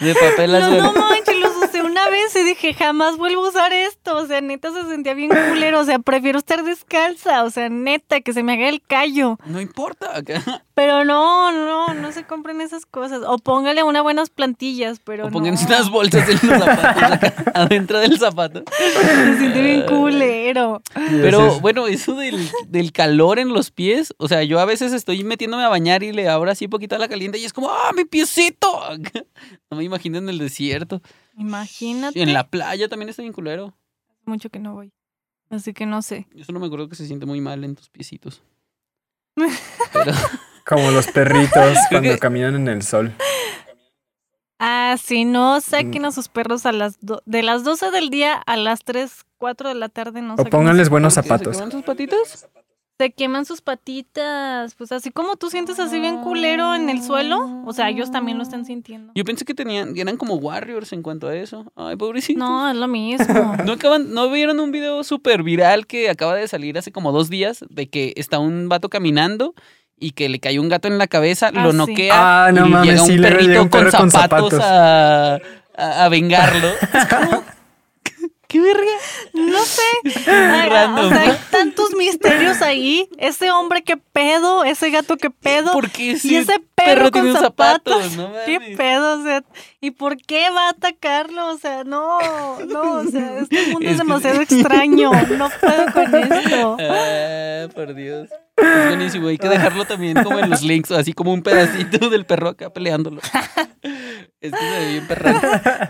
de papel no, azul. no manches, los una vez y dije, jamás vuelvo a usar esto. O sea, neta se sentía bien culero. O sea, prefiero estar descalza. O sea, neta, que se me haga el callo. No importa. Pero no, no, no se compren esas cosas. O póngale unas buenas plantillas, pero O pónganse no. unas bolsas en los zapatos acá, adentro del zapato. Se siente bien culero. Pero bueno, eso del, del calor en los pies, o sea, yo a veces estoy metiéndome a bañar y le abro así poquito a la caliente y es como, ¡ah, mi piecito! No me imagino en el desierto. Imagínate. En la playa también está bien culero. Mucho que no voy. Así que no sé. Yo solo me acuerdo que se siente muy mal en tus piecitos. Pero, Como los perritos cuando que- caminan en el sol. Ah, sí, no Mm. saquen a sus perros a las do- de las 12 del día a las 3, 4 de la tarde. No O pónganles buenos zapatos. Se queman sus patitas. Pues así como tú sientes así bien culero en el suelo. O sea, ellos también lo están sintiendo. Yo pensé que tenían, eran como warriors en cuanto a eso. Ay, pobrecito. No, es lo mismo. ¿No, acaban, ¿No vieron un video súper viral que acaba de salir hace como dos días de que está un vato caminando y que le cayó un gato en la cabeza, Ah, lo sí. noquea Ah, no y mames, llega un sí, perrito llega un con, zapatos. A, a, a vengarlo. Es como, ¿Qué verga? No sé. O sea, hay tantos misterios ahí. Ese hombre que pedo, ese gato que pedo. ¿Por qué Y ese ese perro perro, tiene con un zapatos. zapato? No ¿Qué pedo? O sea, ¿y por qué va a atacarlo? O sea, no, no, o sea, este mundo Es es, que- demasiado extraño. No puedo con esto. Ah, por Dios. Es buenísimo. Hay que dejarlo también como en los links, así como un pedacito del perro acá peleándolo. Es que se ve bien perrón.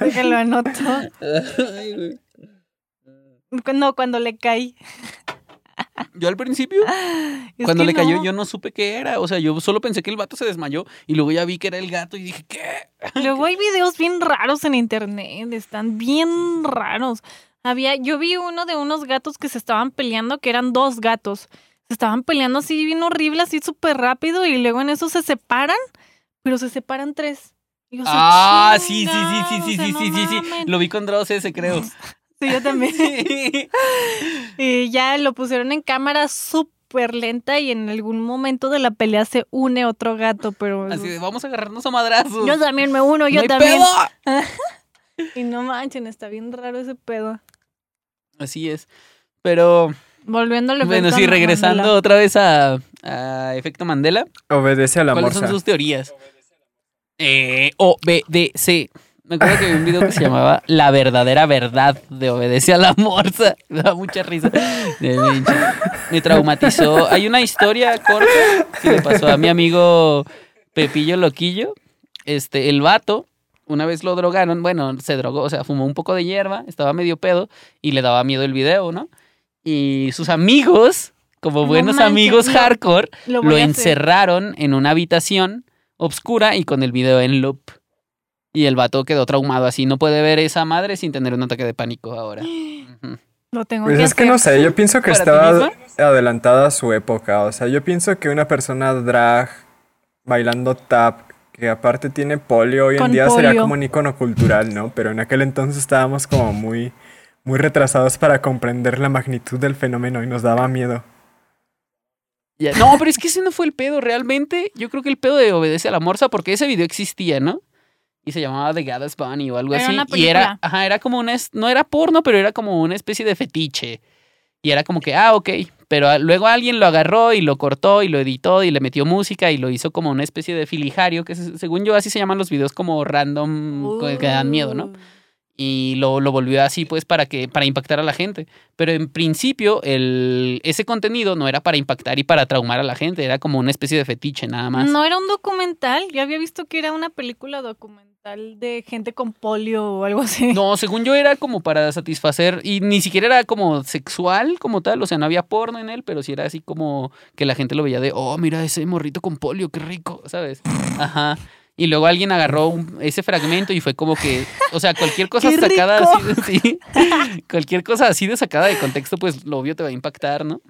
Déjalo anoto. Ay, güey. No, cuando le caí. Yo al principio, Es cuando le cayó, no. yo no supe qué era. O sea, yo solo pensé que el vato se desmayó y luego ya vi que era el gato y dije, ¿qué? Luego hay videos bien raros en internet, están bien raros. Había, yo vi uno de unos gatos que se estaban peleando, que eran dos gatos. Se estaban peleando así bien horrible, así súper rápido, y luego en eso se separan, pero se separan tres. Y yo, Ah, sí, sí, sí, sí, "Chingados, sí, sí, sí, sí, sí. mamen". Lo vi con Dross ese, creo. Sí, yo también. Sí. Y ya lo pusieron en cámara súper lenta y en algún momento de la pelea se une otro gato, pero Así de, vamos a agarrarnos a madrazos. yo también me uno, ¡No yo hay también. pedo! Y no manchen, está bien raro ese pedo. Así es. Pero, Volviendo al bueno, sí, regresando Mandela. otra vez a, a Efecto Mandela. Obedece a la ¿Cuáles morsa. son sus teorías? Eh, OBDC. Me acuerdo que vi un video que se llamaba La verdadera verdad de Obedece a la Morsa. Me da mucha risa. Me, traumatizó. Hay una historia corta que le pasó a mi amigo Pepillo Loquillo. Este, el vato, una vez lo drogaron, bueno, se drogó, o sea, fumó un poco de hierba, estaba medio pedo y le daba miedo el video, ¿no? Y sus amigos, como No buenos manches, amigos hardcore, Lo, lo encerraron en una habitación oscura y con el video en loop. Y el vato quedó traumado así. No puede ver esa madre sin tener un ataque de pánico ahora. Lo tengo Pues que es que no sé, yo pienso que ¿Para ti estaba adelantada a su época. O sea, yo pienso que una persona drag bailando tap, que aparte tiene polio, hoy en Con día sería como un icono cultural, ¿no? Pero en aquel entonces estábamos como muy, muy retrasados para comprender la magnitud del fenómeno y nos daba miedo. No, pero es que ese no fue el pedo. Realmente, yo creo que el pedo de Obedece a la Morsa, porque ese video existía, ¿no? Y se llamaba The Gaddis Bunny o algo Era así. una y era, ajá, era como una, no era porno, pero era como una especie de fetiche. Y era como que, ah, ok. Pero luego alguien lo agarró y lo cortó y lo editó y le metió música y lo hizo como una especie de filijario, que se- según yo así se llaman los videos como random, que que dan miedo, ¿no? Uh. y lo, lo volvió así pues para que para impactar a la gente pero en principio el ese contenido no era para impactar y para traumar a la gente era como una especie de fetiche nada más No era un documental. Yo había visto que era una película documental de gente con polio o algo así. no según yo era como para satisfacer y ni siquiera era como sexual como tal o sea no había porno en él pero sí era así como que la gente lo veía de oh mira ese morrito con polio qué rico sabes ajá y luego alguien agarró un- ese fragmento y fue como que, o sea, cualquier cosa ¡Qué sacada así, de- sí, cualquier cosa así de sacada de contexto, pues lo obvio te va a impactar, ¿no?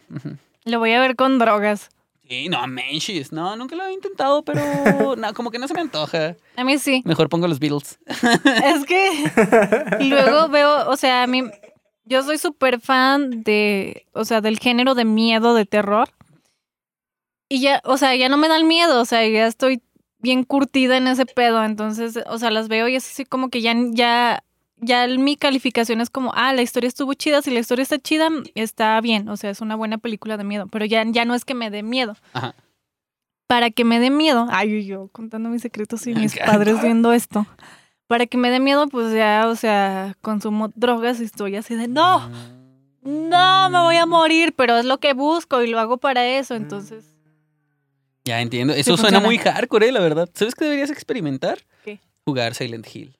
Lo voy a ver con drogas. Sí, no, manches. No, nunca lo he intentado, pero no, como que no se me antoja. A mí sí. Mejor pongo los Beatles. Es que luego veo, o sea, a mí, yo soy súper fan de, o sea, del género de miedo, de terror. Y ya, o sea, ya no me da el miedo, o sea, ya estoy bien curtida en ese pedo. Entonces, o sea, las veo y es así como que ya, ya, ya mi calificación es como, ah, la historia estuvo chida, si la historia está chida, está bien, o sea, es una buena película de miedo, pero ya, ya no es que me dé miedo. Ajá. Para que me dé miedo, ay, yo contando mis secretos y mis padres viendo esto. Para que me dé miedo, pues ya, o sea, consumo drogas y estoy así de, no, no, me voy a morir, pero es lo que busco y lo hago para eso, entonces. Ya entiendo. Eso Sí suena funciona. muy hardcore, eh, la verdad. ¿Sabes qué deberías experimentar? ¿Qué? Jugar Silent Hill.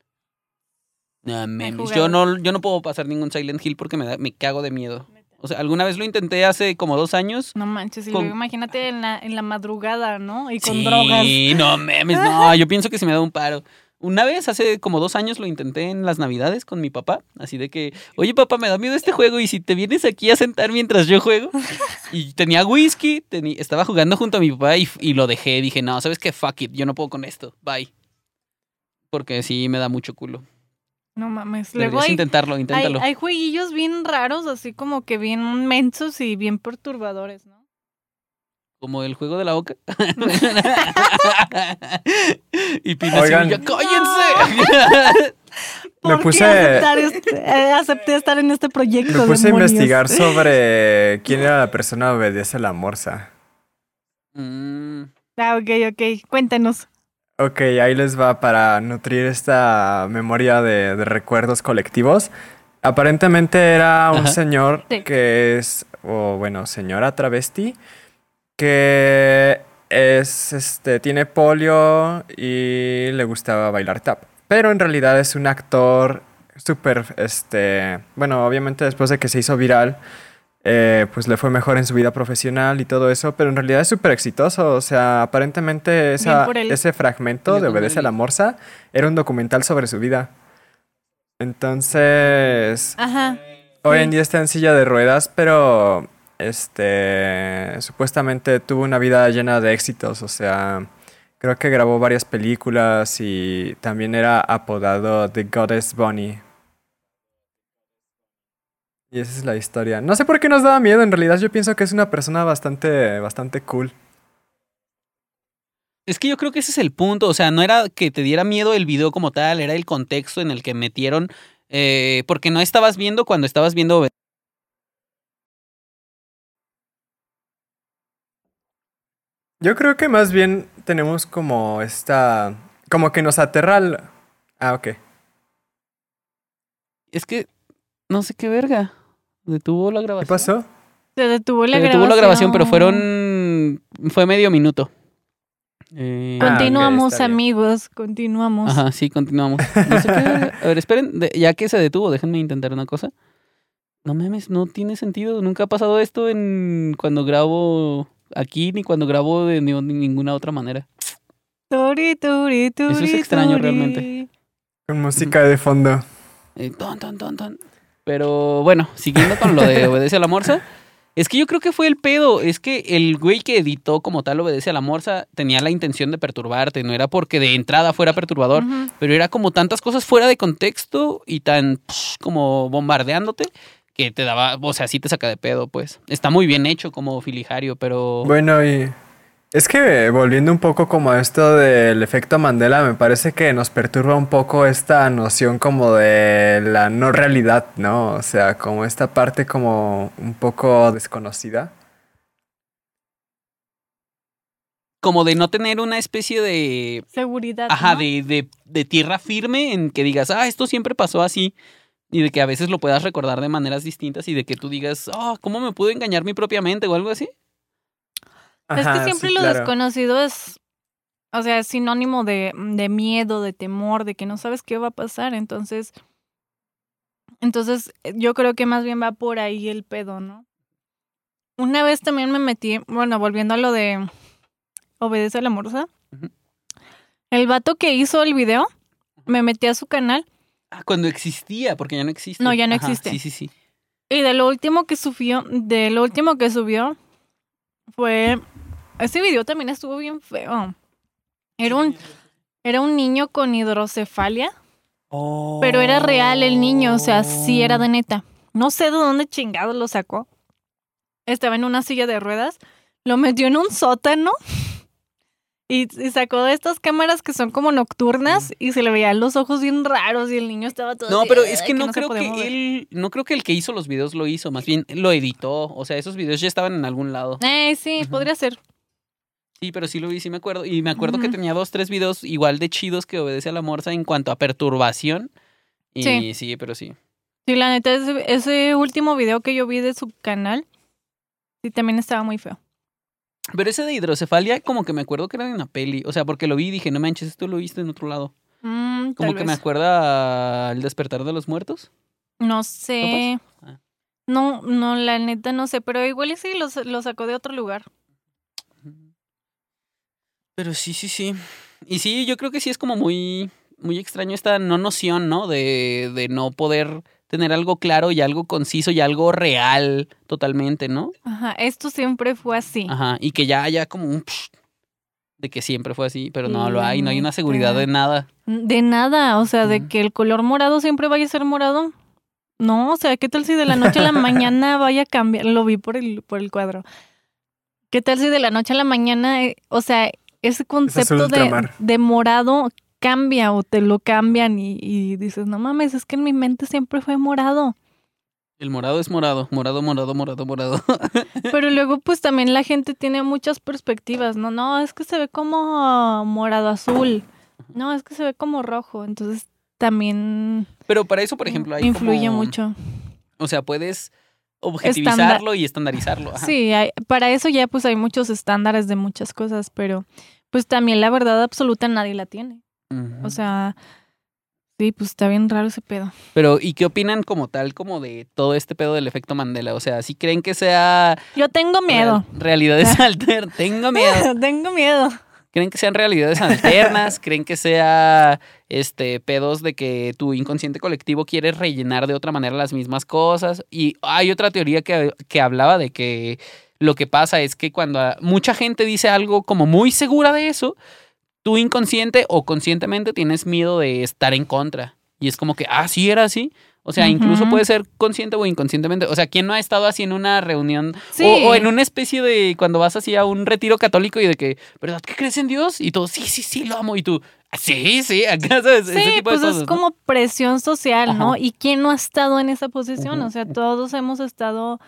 No, memes. jugado. Yo no, yo no puedo pasar ningún Silent Hill porque me, da, me cago de miedo. O sea, alguna vez lo intenté hace como dos años. No manches, y Con- luego imagínate en la, en la madrugada, ¿no? Y con sí, drogas. no memes, no. Yo pienso que si me da un paro. Una vez, hace como dos años, lo intenté en las navidades con mi papá. Así de que, oye papá, me da miedo este juego y si te vienes aquí a sentar mientras yo juego. Y tenía whisky, teni- estaba jugando junto a mi papá y, y lo dejé. Dije, no, ¿sabes qué? Fuck it, yo no puedo con esto. Bye. Porque sí me da mucho culo. No mames. Luego Deberías hay, intentarlo, hay, inténtalo. hay jueguillos bien raros, así como que bien mensos y bien perturbadores, ¿no? Como el juego de la boca. y Pina Oigan. ¡cállense! Me ¿Por qué puse- aceptar este- eh, acepté estar en este proyecto. Me puse demonios? a investigar sobre quién era la persona que obedece a la morsa. Mm, Ah, ok, ok. Cuéntanos. Ok, ahí les va para nutrir esta memoria de, de recuerdos colectivos. Aparentemente era un Ajá. señor Sí. que es, o bueno, señora travesti, que es, este, tiene polio y le gustaba bailar tap. Pero en realidad es un actor súper, este, bueno, obviamente después de que se hizo viral, eh, pues le fue mejor en su vida profesional y todo eso, pero en realidad es súper exitoso. O sea, aparentemente esa- ese fragmento de Obedece a la Morsa era un documental sobre su vida. Entonces, Ajá. hoy en día está en silla de ruedas, pero este supuestamente tuvo una vida llena de éxitos. O sea, creo que grabó varias películas y también era apodado The Goddess Bunny. Y esa es la historia. No sé por qué nos daba miedo, en realidad yo pienso que es una persona bastante, bastante cool. Es que yo creo que ese es el punto. O sea, no era que te diera miedo el video como tal, era el contexto en el que metieron. eh, porque no estabas viendo cuando estabas viendo. Yo creo que más bien tenemos como esta... Como que nos aterra el... Ah, ok. Es que. No sé qué verga. Detuvo la ¿Qué grabación. pasó? Se detuvo la Se grabación. detuvo la grabación, pero fueron. Fue medio minuto. Eh, Ah, Continuamos, amigos. Continuamos. Ajá, sí, continuamos. No sé qué verga. A ver, esperen, de- ya que se detuvo, déjenme intentar una cosa. No memes, no tiene sentido. Nunca ha pasado esto en cuando grabo aquí ni cuando grabo de ni- ni ninguna otra manera. Turi, turi, turi, Eso es extraño turi. realmente. Con música de fondo. Eh, ton, ton, ton, ton. Pero bueno, siguiendo con lo de Obedece a la Morsa. Es que yo creo que fue el pedo. Es que el güey que editó como tal Obedece a la Morsa tenía la intención de perturbarte. No era porque de entrada fuera perturbador. Pero era como tantas cosas fuera de contexto y tan psh, como bombardeándote que te daba, o sea, sí te saca de pedo, pues. Está muy bien hecho como filijario, pero... Bueno, y es que volviendo un poco como a esto del efecto Mandela, me parece que nos perturba un poco esta noción como de la no realidad, ¿no? O sea, como esta parte como un poco desconocida. Como de no tener una especie de... Seguridad. Ajá, ¿no? de, de, de tierra firme en que digas, ah, esto siempre pasó así. Y de que a veces lo puedas recordar de maneras distintas y de que tú digas, ah, ¿cómo me pudo engañar mi propia mente o algo así? Es que siempre sí, lo claro. desconocido es, o sea, es sinónimo de, de miedo, de temor, de que no sabes qué va a pasar. Entonces, entonces eh, yo creo que más bien va por ahí el pedo, ¿no? Una vez también me metí, bueno, volviendo a lo de Obedece a la Morsa. El vato que hizo el video, me metí a su canal Ah, cuando existía, porque ya no existe. No, ya no Ajá, existe. Sí, sí, sí. Y de lo último que subió, de lo último que subió fue Ese video también estuvo bien feo. Era un, era un niño con hidrocefalia, pero era real el niño, o sea, sí era de neta. No sé de dónde chingado lo sacó. Estaba en una silla de ruedas, lo metió en un sótano y, y sacó de estas cámaras que son como nocturnas y se le veían los ojos bien raros y el niño estaba todo No, así, pero es que no creo que mover. él, no creo que el que hizo los videos lo hizo, más bien lo editó. O sea, esos videos ya estaban en algún lado. Eh, sí, podría ser. Sí, pero sí lo vi, sí me acuerdo. Y me acuerdo que tenía dos, tres videos igual de chidos que obedece a la morsa en cuanto a perturbación. Y Sí. sí, pero sí. Sí, la neta, ese, ese último video que yo vi de su canal, sí, también estaba muy feo. Pero ese de hidrocefalia, como que me acuerdo que era de una peli. O sea, porque lo vi y dije, no manches, esto lo viste en otro lado. Mm, Como que me acuerda al despertar de los muertos. No sé. Ah. No, no, la neta no sé, pero igual sí lo sacó de otro lugar. Pero sí, sí, sí. Y sí, yo creo que sí es como muy, muy extraño esta no noción, ¿no? De, de no poder tener algo claro y algo conciso y algo real totalmente, ¿no? Ajá, esto siempre fue así. Ajá. Y que ya haya como un de que siempre fue así, pero no lo hay, no hay una seguridad de nada. De nada, o sea, de que el color morado siempre vaya a ser morado. No, o sea, ¿qué tal si de la noche a la mañana vaya a cambiar? Lo vi por el, por el cuadro. ¿Qué tal si de la noche a la mañana, eh, o sea, ese concepto de, morado cambia o te lo cambian y, y dices, no mames, es que en mi mente siempre fue morado. El morado es morado, morado, morado, morado, morado. Pero luego pues también la gente tiene muchas perspectivas, ¿no? No, es que se ve como morado azul. No, es que se ve como rojo. Entonces también Pero para eso, por ejemplo, hay influye como- mucho. O sea, puedes objetivizarlo y estandarizarlo. ajá. Sí, hay- para eso ya pues hay muchos estándares de muchas cosas, pero pues también la verdad absoluta nadie la tiene. O sea, sí, pues está bien raro ese pedo. Pero, ¿y qué opinan como tal, como de todo este pedo del efecto Mandela? O sea, si creen que sea Yo tengo miedo. real- realidades alternas, tengo miedo. tengo miedo. ¿Creen que sean realidades alternas? ¿Creen que sea este pedos de que tu inconsciente colectivo quiere rellenar de otra manera las mismas cosas? Y hay otra teoría que, que hablaba de que lo que pasa es que cuando mucha gente dice algo como muy segura de eso, tu inconsciente o conscientemente tienes miedo de estar en contra. Y es como que, ah, sí era así. O sea, incluso puede ser consciente o inconscientemente. O sea, ¿quién no ha estado así en una reunión Sí. o, o en una especie de cuando vas así a un retiro católico y de que, ¿verdad que crees en Dios? Y todo, sí, sí, sí, lo amo. Y tú, "Ah, sí, sí, acá sabes, ese Sí, tipo de pues cosas. es ¿no? como presión social, ¿no? ¿Y quién no ha estado en esa posición? O sea, todos hemos estado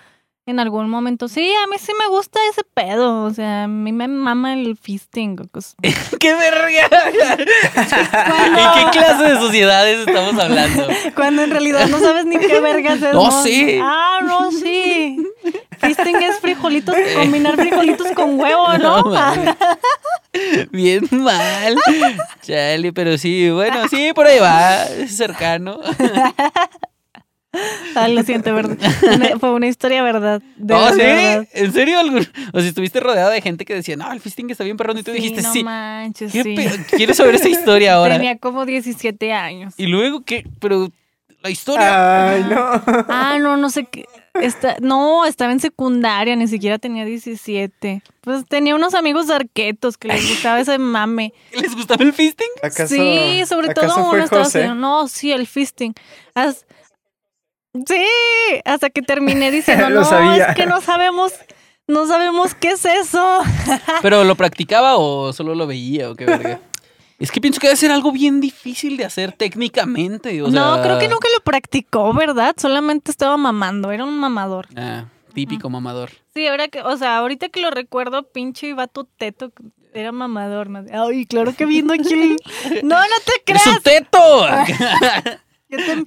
en algún momento. Sí, a mí sí me gusta ese pedo. O sea, a mí me mama el fisting. ¡Qué verga! ¿Y qué clase de sociedades estamos hablando? Cuando en realidad no sabes ni qué vergas es. No, sí. Ah, no, sí. Fisting es frijolitos, combinar frijolitos con huevo, ¿no? No. Bien mal. Chale, pero sí, bueno, sí, por ahí va, es cercano. Ah, lo siento, verdad. Una- Fue una historia verdad. De ¿Oh, sí? verdad. ¿En serio? algún- O si estuviste rodeado de gente que decía, no, el fisting está bien perrón y tú Sí, dijiste, no sí. manches, ¿Qué sí. pe- ¿Quieres saber esa historia ahora? Tenía como 17 años. Y luego, ¿qué? Pero la historia. Ay, no. Ah, no, no sé qué. Está, no, estaba en secundaria, ni siquiera tenía 17. Pues tenía unos amigos arquetos que les gustaba ese mame. ¿Les gustaba el fisting? ¿Acaso, sí, sobre acaso todo uno estaba haciendo- No, sí, el fisting. As- sí, hasta que terminé diciendo, no, sabía. es que no sabemos, no sabemos qué es eso. ¿Pero lo practicaba o solo lo veía o qué verga? Es que pienso que debe ser algo bien difícil de hacer técnicamente. O no, sea- creo que nunca lo practicó, ¿verdad? Solamente estaba mamando, era un mamador. Ah, típico mamador. Sí, ahora que, o sea, ahorita que lo recuerdo, pinche vato teto, era mamador. más- Ay, claro que viendo aquí. No, no te ¡Eres creas. un teto!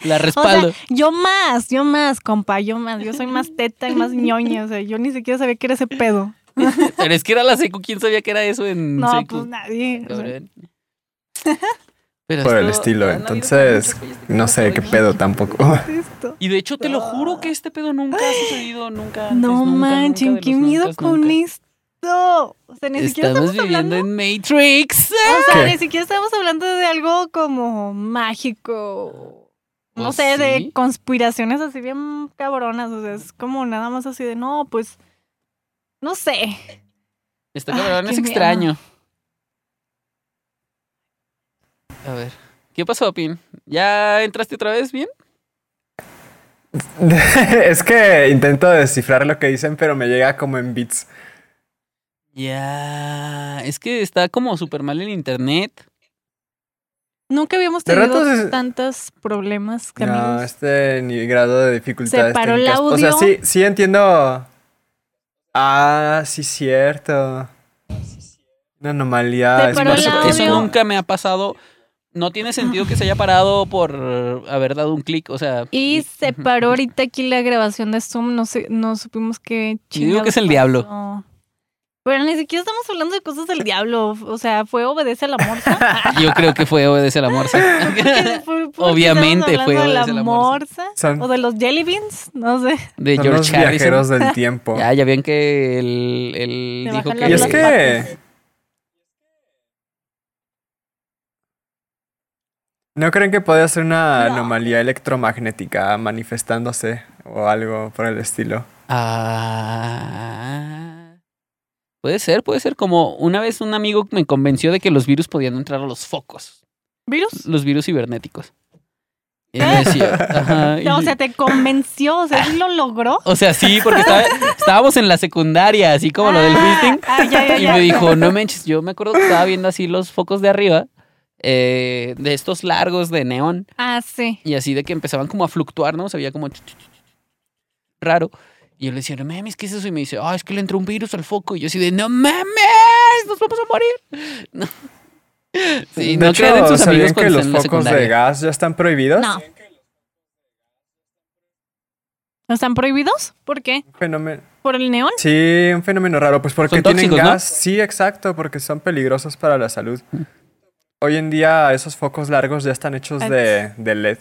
La O respaldo. sea, yo más, yo más, compa, yo más. Yo soy más teta y más ñoña. O sea, yo ni siquiera sabía que era ese pedo. Pero es que era la secu. ¿Quién sabía que era eso en No, secu? pues nadie. Pero Por el estilo, entonces no sé qué pedo tampoco. Y de hecho, te lo juro que este pedo nunca ha sucedido, nunca. antes, No nunca, manchen, nunca qué miedo nuncas, con nunca. esto. O sea, ni siquiera Estamos estamos viviendo hablando. en Matrix. O sea, ¿Qué? ni siquiera estamos hablando de algo como mágico. No Pues sé, sí. de conspiraciones así bien cabronas. O sea, es como nada más así de no, pues. No sé. Está cabrón, es miedo. extraño. A ver. ¿Qué pasó, Pin? ¿Ya entraste otra vez bien? es que intento descifrar lo que dicen, pero me llega como en bits. Ya. Es que está como súper mal el internet. Nunca habíamos tenido es- tantos problemas, No, amigos. este ni grado de dificultad. Se paró el O sea, audio. sí, sí entiendo. Ah, sí, cierto. Una anomalía. Se paró el Eso, espacio-tiempo. eso audio. nunca me ha pasado. No tiene sentido que se haya parado por haber dado un clic. O sea. Y se paró ahorita aquí la grabación de Zoom, no sé, no supimos qué Yo digo que es el diablo. Pero ni siquiera estamos hablando de cosas del diablo. O sea, fue obedece a la morsa. Yo creo que fue obedece la morsa. Por- Obviamente fue obedece a la morsa. O de los jelly beans, no sé. De son los George Harrison. viajeros del tiempo. Ya, ya ven que él, él dijo que. Y es que. ¿No creen que puede ser una No. anomalía electromagnética manifestándose o algo por el estilo? Ah. Puede ser, puede ser. Como una vez un amigo me convenció de que los virus podían entrar a los focos. ¿Virus? Los virus cibernéticos. Y me decía, ajá, y- O sea, te convenció, o sea, ¿sí lo logró? o sea, sí, porque estaba- estábamos en la secundaria, así como lo del Ah, fisting. ah, ya, ya, Y ya. me dijo, no manches, yo me acuerdo que estaba viendo así los focos de arriba, eh, de estos largos de neón, Ah, sí. y así de que empezaban como a fluctuar, ¿no? Se veía como raro. Y yo le decía, no mames, ¿qué es eso? Y me dice, ah, es que le entró un virus al foco. Y yo así de, no mames, nos vamos a morir. No. Sí, de no hecho, crean en sus ¿sabían amigos que los focos de gas ya están prohibidos? No. ¿Están prohibidos? ¿Por qué? Un fenómeno. ¿Por el neón? Sí, un fenómeno raro. Pues porque Son tienen ¿no? gas. Sí, exacto, porque son peligrosos para la salud. Hoy en día esos focos largos ya están hechos de, de LED.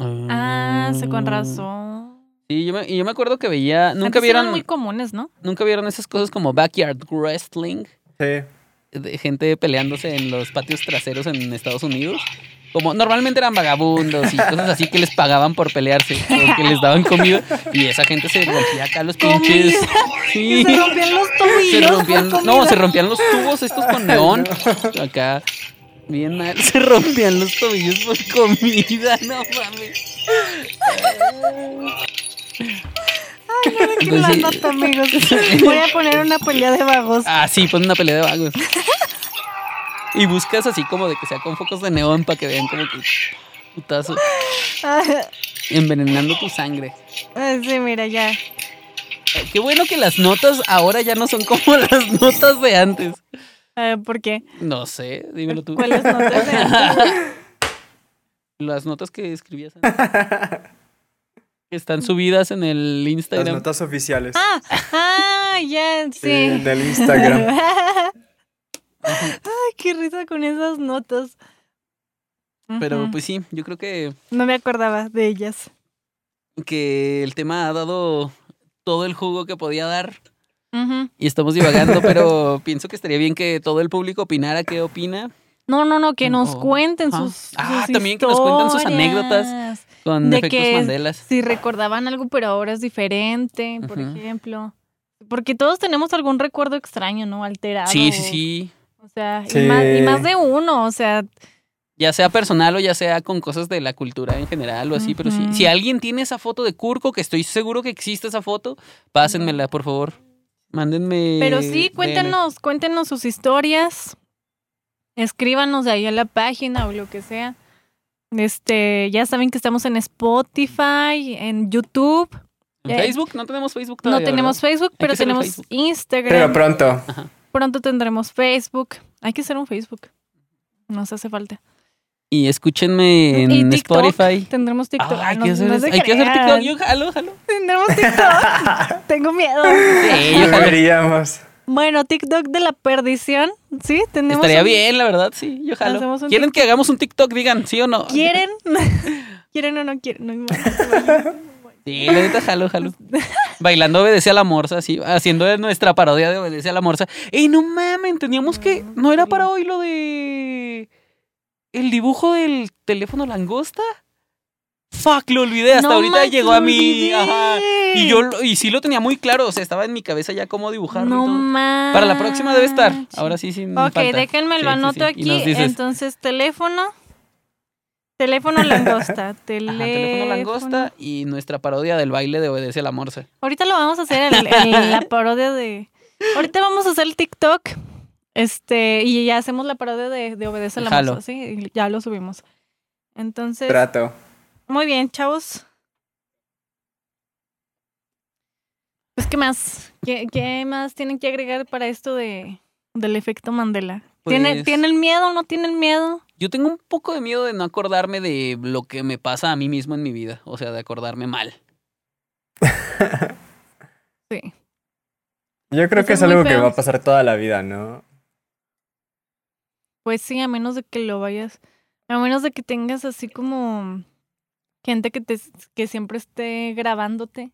Ah, sí, con razón. Sí, yo me, y yo me acuerdo que veía, nunca Antes eran vieron, muy comunes, ¿no? nunca vieron esas cosas como backyard wrestling, Sí. de gente peleándose en los patios traseros en Estados Unidos. Como normalmente eran vagabundos y cosas así que les pagaban por pelearse, que les daban comida y esa gente se rompía acá los pinches. Sí. Se rompían los Se tobillos. rompían, no, se rompían los tubos estos con neón. Acá, bien mal. Se rompían los tobillos por comida, no mames. Pues lo sí. anoto, amigos. Voy a poner una pelea de vagos. Ah, sí, pon una pelea de vagos. Y buscas así como de que sea con focos de neón para que vean como que putazo, Ah, envenenando tu sangre. sí, mira, ya. Eh, Qué bueno que las notas ahora ya no son como las notas de antes. Ah, ¿Por qué? No sé, dímelo tú. ¿Cuáles notas de antes? Las notas que escribías antes. Están subidas en el Las Instagram. notas oficiales. Ah, ah, ya, Sí, sí. del Instagram. Ay, qué risa con esas notas. Pero pues sí, yo creo que, No me acordaba de ellas. que el tema ha dado todo el jugo que podía dar. Y estamos divagando, pero pienso que estaría bien que todo el público opinara qué opina No, no, no, que nos Oh, cuenten sus, Ah, también que nos cuenten sus anécdotas. con De efectos que Mandelas. Si recordaban algo, pero ahora es diferente, por ejemplo. Porque todos tenemos algún recuerdo extraño, ¿no? Alterado. Sí, sí, sí. O sea, Sí. y, más, y más de uno, o sea, Ya sea personal o ya sea con cosas de la cultura en general o así, pero sí. Si alguien tiene esa foto de Curco, que estoy seguro que existe esa foto, pásenmela, por favor. Mándenme. Pero sí, DM. cuéntenos, cuéntenos sus historias. Escríbanos de ahí a la página o lo que sea. Este, ya saben que estamos en Spotify, en YouTube. ¿En eh, Facebook? No tenemos Facebook No todavía. tenemos ¿verdad? Facebook, pero tenemos Facebook. Instagram. Pero pronto. Pronto tendremos Facebook. Hay que hacer un Facebook. Nos hace falta. Y escúchenme en Y TikTok. Spotify. Tendremos TikTok. Ah, hay No- que hacer, no hay que hacer TikTok. Yo jalo, jalo. Tendremos TikTok. Tengo miedo. Sí, yo. Deberíamos. Bueno, TikTok de la perdición. Sí, tenemos. Estaría un- bien, la verdad, sí. Yo jalo. Hacemos un ¿Quieren que hagamos un TikTok? Digan, ¿sí o no? ¿Quieren? ¿Quieren o no quieren? No importa. Sí, la neta, jalo, jalo. Bailando Obedece a la Morsa, así, haciendo nuestra parodia de Obedece a la Morsa. ¡Ey, no mames! Teníamos que. ¿No era para hoy lo de. el dibujo del teléfono langosta? Fuck, lo olvidé. Hasta No ahorita manches, llegó a mí. Ajá. Y yo y sí lo tenía muy claro. O sea, estaba en mi cabeza ya cómo dibujarlo. No manches. Para la próxima debe estar. Ahora sí, sin Ok, falta. déjenme lo sí, anoto sí. Aquí. Entonces, teléfono. Teléfono langosta. Teléfono, Ajá, teléfono langosta y nuestra parodia del baile de Obedece la Morsa. Ahorita lo vamos a hacer el- el- la parodia de. Ahorita vamos a hacer el TikTok. Este, y ya hacemos la parodia de, de Obedece la Jalo. Morsa, ¿sí? Y ya lo subimos. Entonces, Trato. muy bien, chavos. Pues, ¿qué más? ¿Qué, qué más tienen que agregar para esto de, del efecto Mandela? ¿Tiene, Pues- ¿Tienen miedo o no tienen miedo? Yo tengo un poco de miedo de no acordarme de lo que me pasa a mí mismo en mi vida. O sea, de acordarme mal. Sí. Yo creo Eso que es es algo que va a pasar toda la vida, ¿no? Pues sí, a menos de que lo vayas, a menos de que tengas así como gente que te que siempre esté grabándote,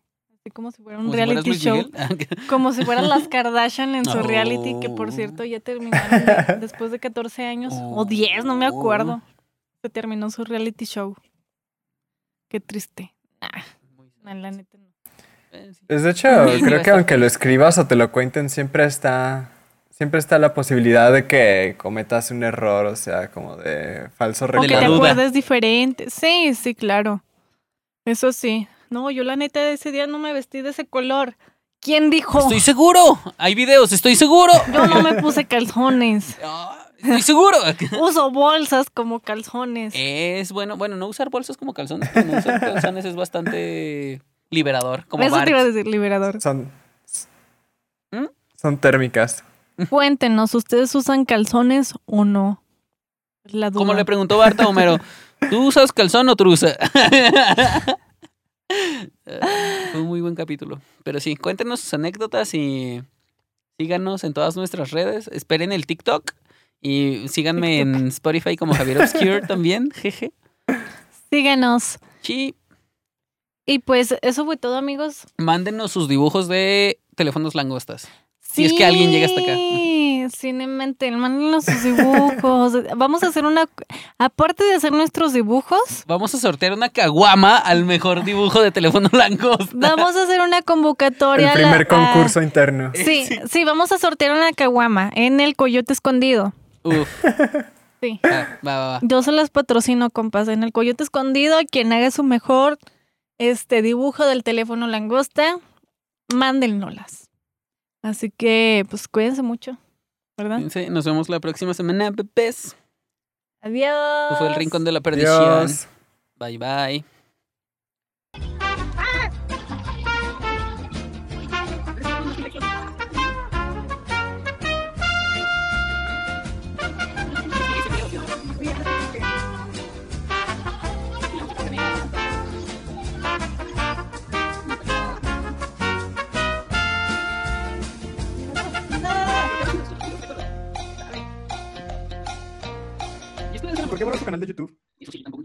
como si fuera un si reality show, como si fueran las Kardashian en su Oh. reality, que por cierto ya terminaron de- después de 14 años o 10, no me acuerdo. Se terminó su reality show. Qué triste. La neta no. Eh. Pues de hecho, Sí, creo que aunque lo escribas o te lo cuenten, siempre está. Siempre está la posibilidad de que cometas un error, o sea, como de falso O que te relato. duda. acuerdes diferente. Sí, sí, claro. Eso sí. No, yo la neta de ese día no me vestí de ese color. ¿Quién dijo? Estoy seguro. Hay videos, estoy seguro. Yo no me puse calzones. Ah, Estoy seguro. Uso bolsas como calzones. Es bueno, bueno, no usar bolsas como calzones, pero no usar calzones es bastante liberador, como Eso Bart. te iba a decir, liberador. Son. ¿Mm? Son térmicas. Cuéntenos, ¿ustedes usan calzones o no? Es La duda. Como le preguntó Bart a Homero, ¿tú usas calzón o truza? Fue un muy buen capítulo. Pero sí, cuéntenos sus anécdotas y síganos en todas nuestras redes. Esperen el TikTok y síganme en Spotify como Javier Obscure también. Jeje. Síguenos. Sí. Y pues eso fue todo, amigos. Mándenos sus dibujos de teléfonos langostas. Si es que alguien llega hasta acá. Sí, Cinemente, mándenos sus dibujos. Vamos a hacer una. Aparte de hacer nuestros dibujos, Vamos a sortear una caguama al mejor dibujo de teléfono langosta. vamos a hacer una convocatoria. El la- primer a- concurso interno. Sí, sí, vamos a sortear una caguama en el Coyote Escondido. Uf. Sí. Va, va, va, va. Yo se las patrocino, compas. En el Coyote Escondido, quien haga su mejor este dibujo del teléfono langosta, mándennolas. Así que, pues cuídense mucho, ¿verdad? Cuídense, Nos vemos la próxima semana, bebés. Adiós. Esto fue el rincón de la perdición. Adiós. Bye, bye. ¿Por qué su canal de YouTube? Eso sí, tampoco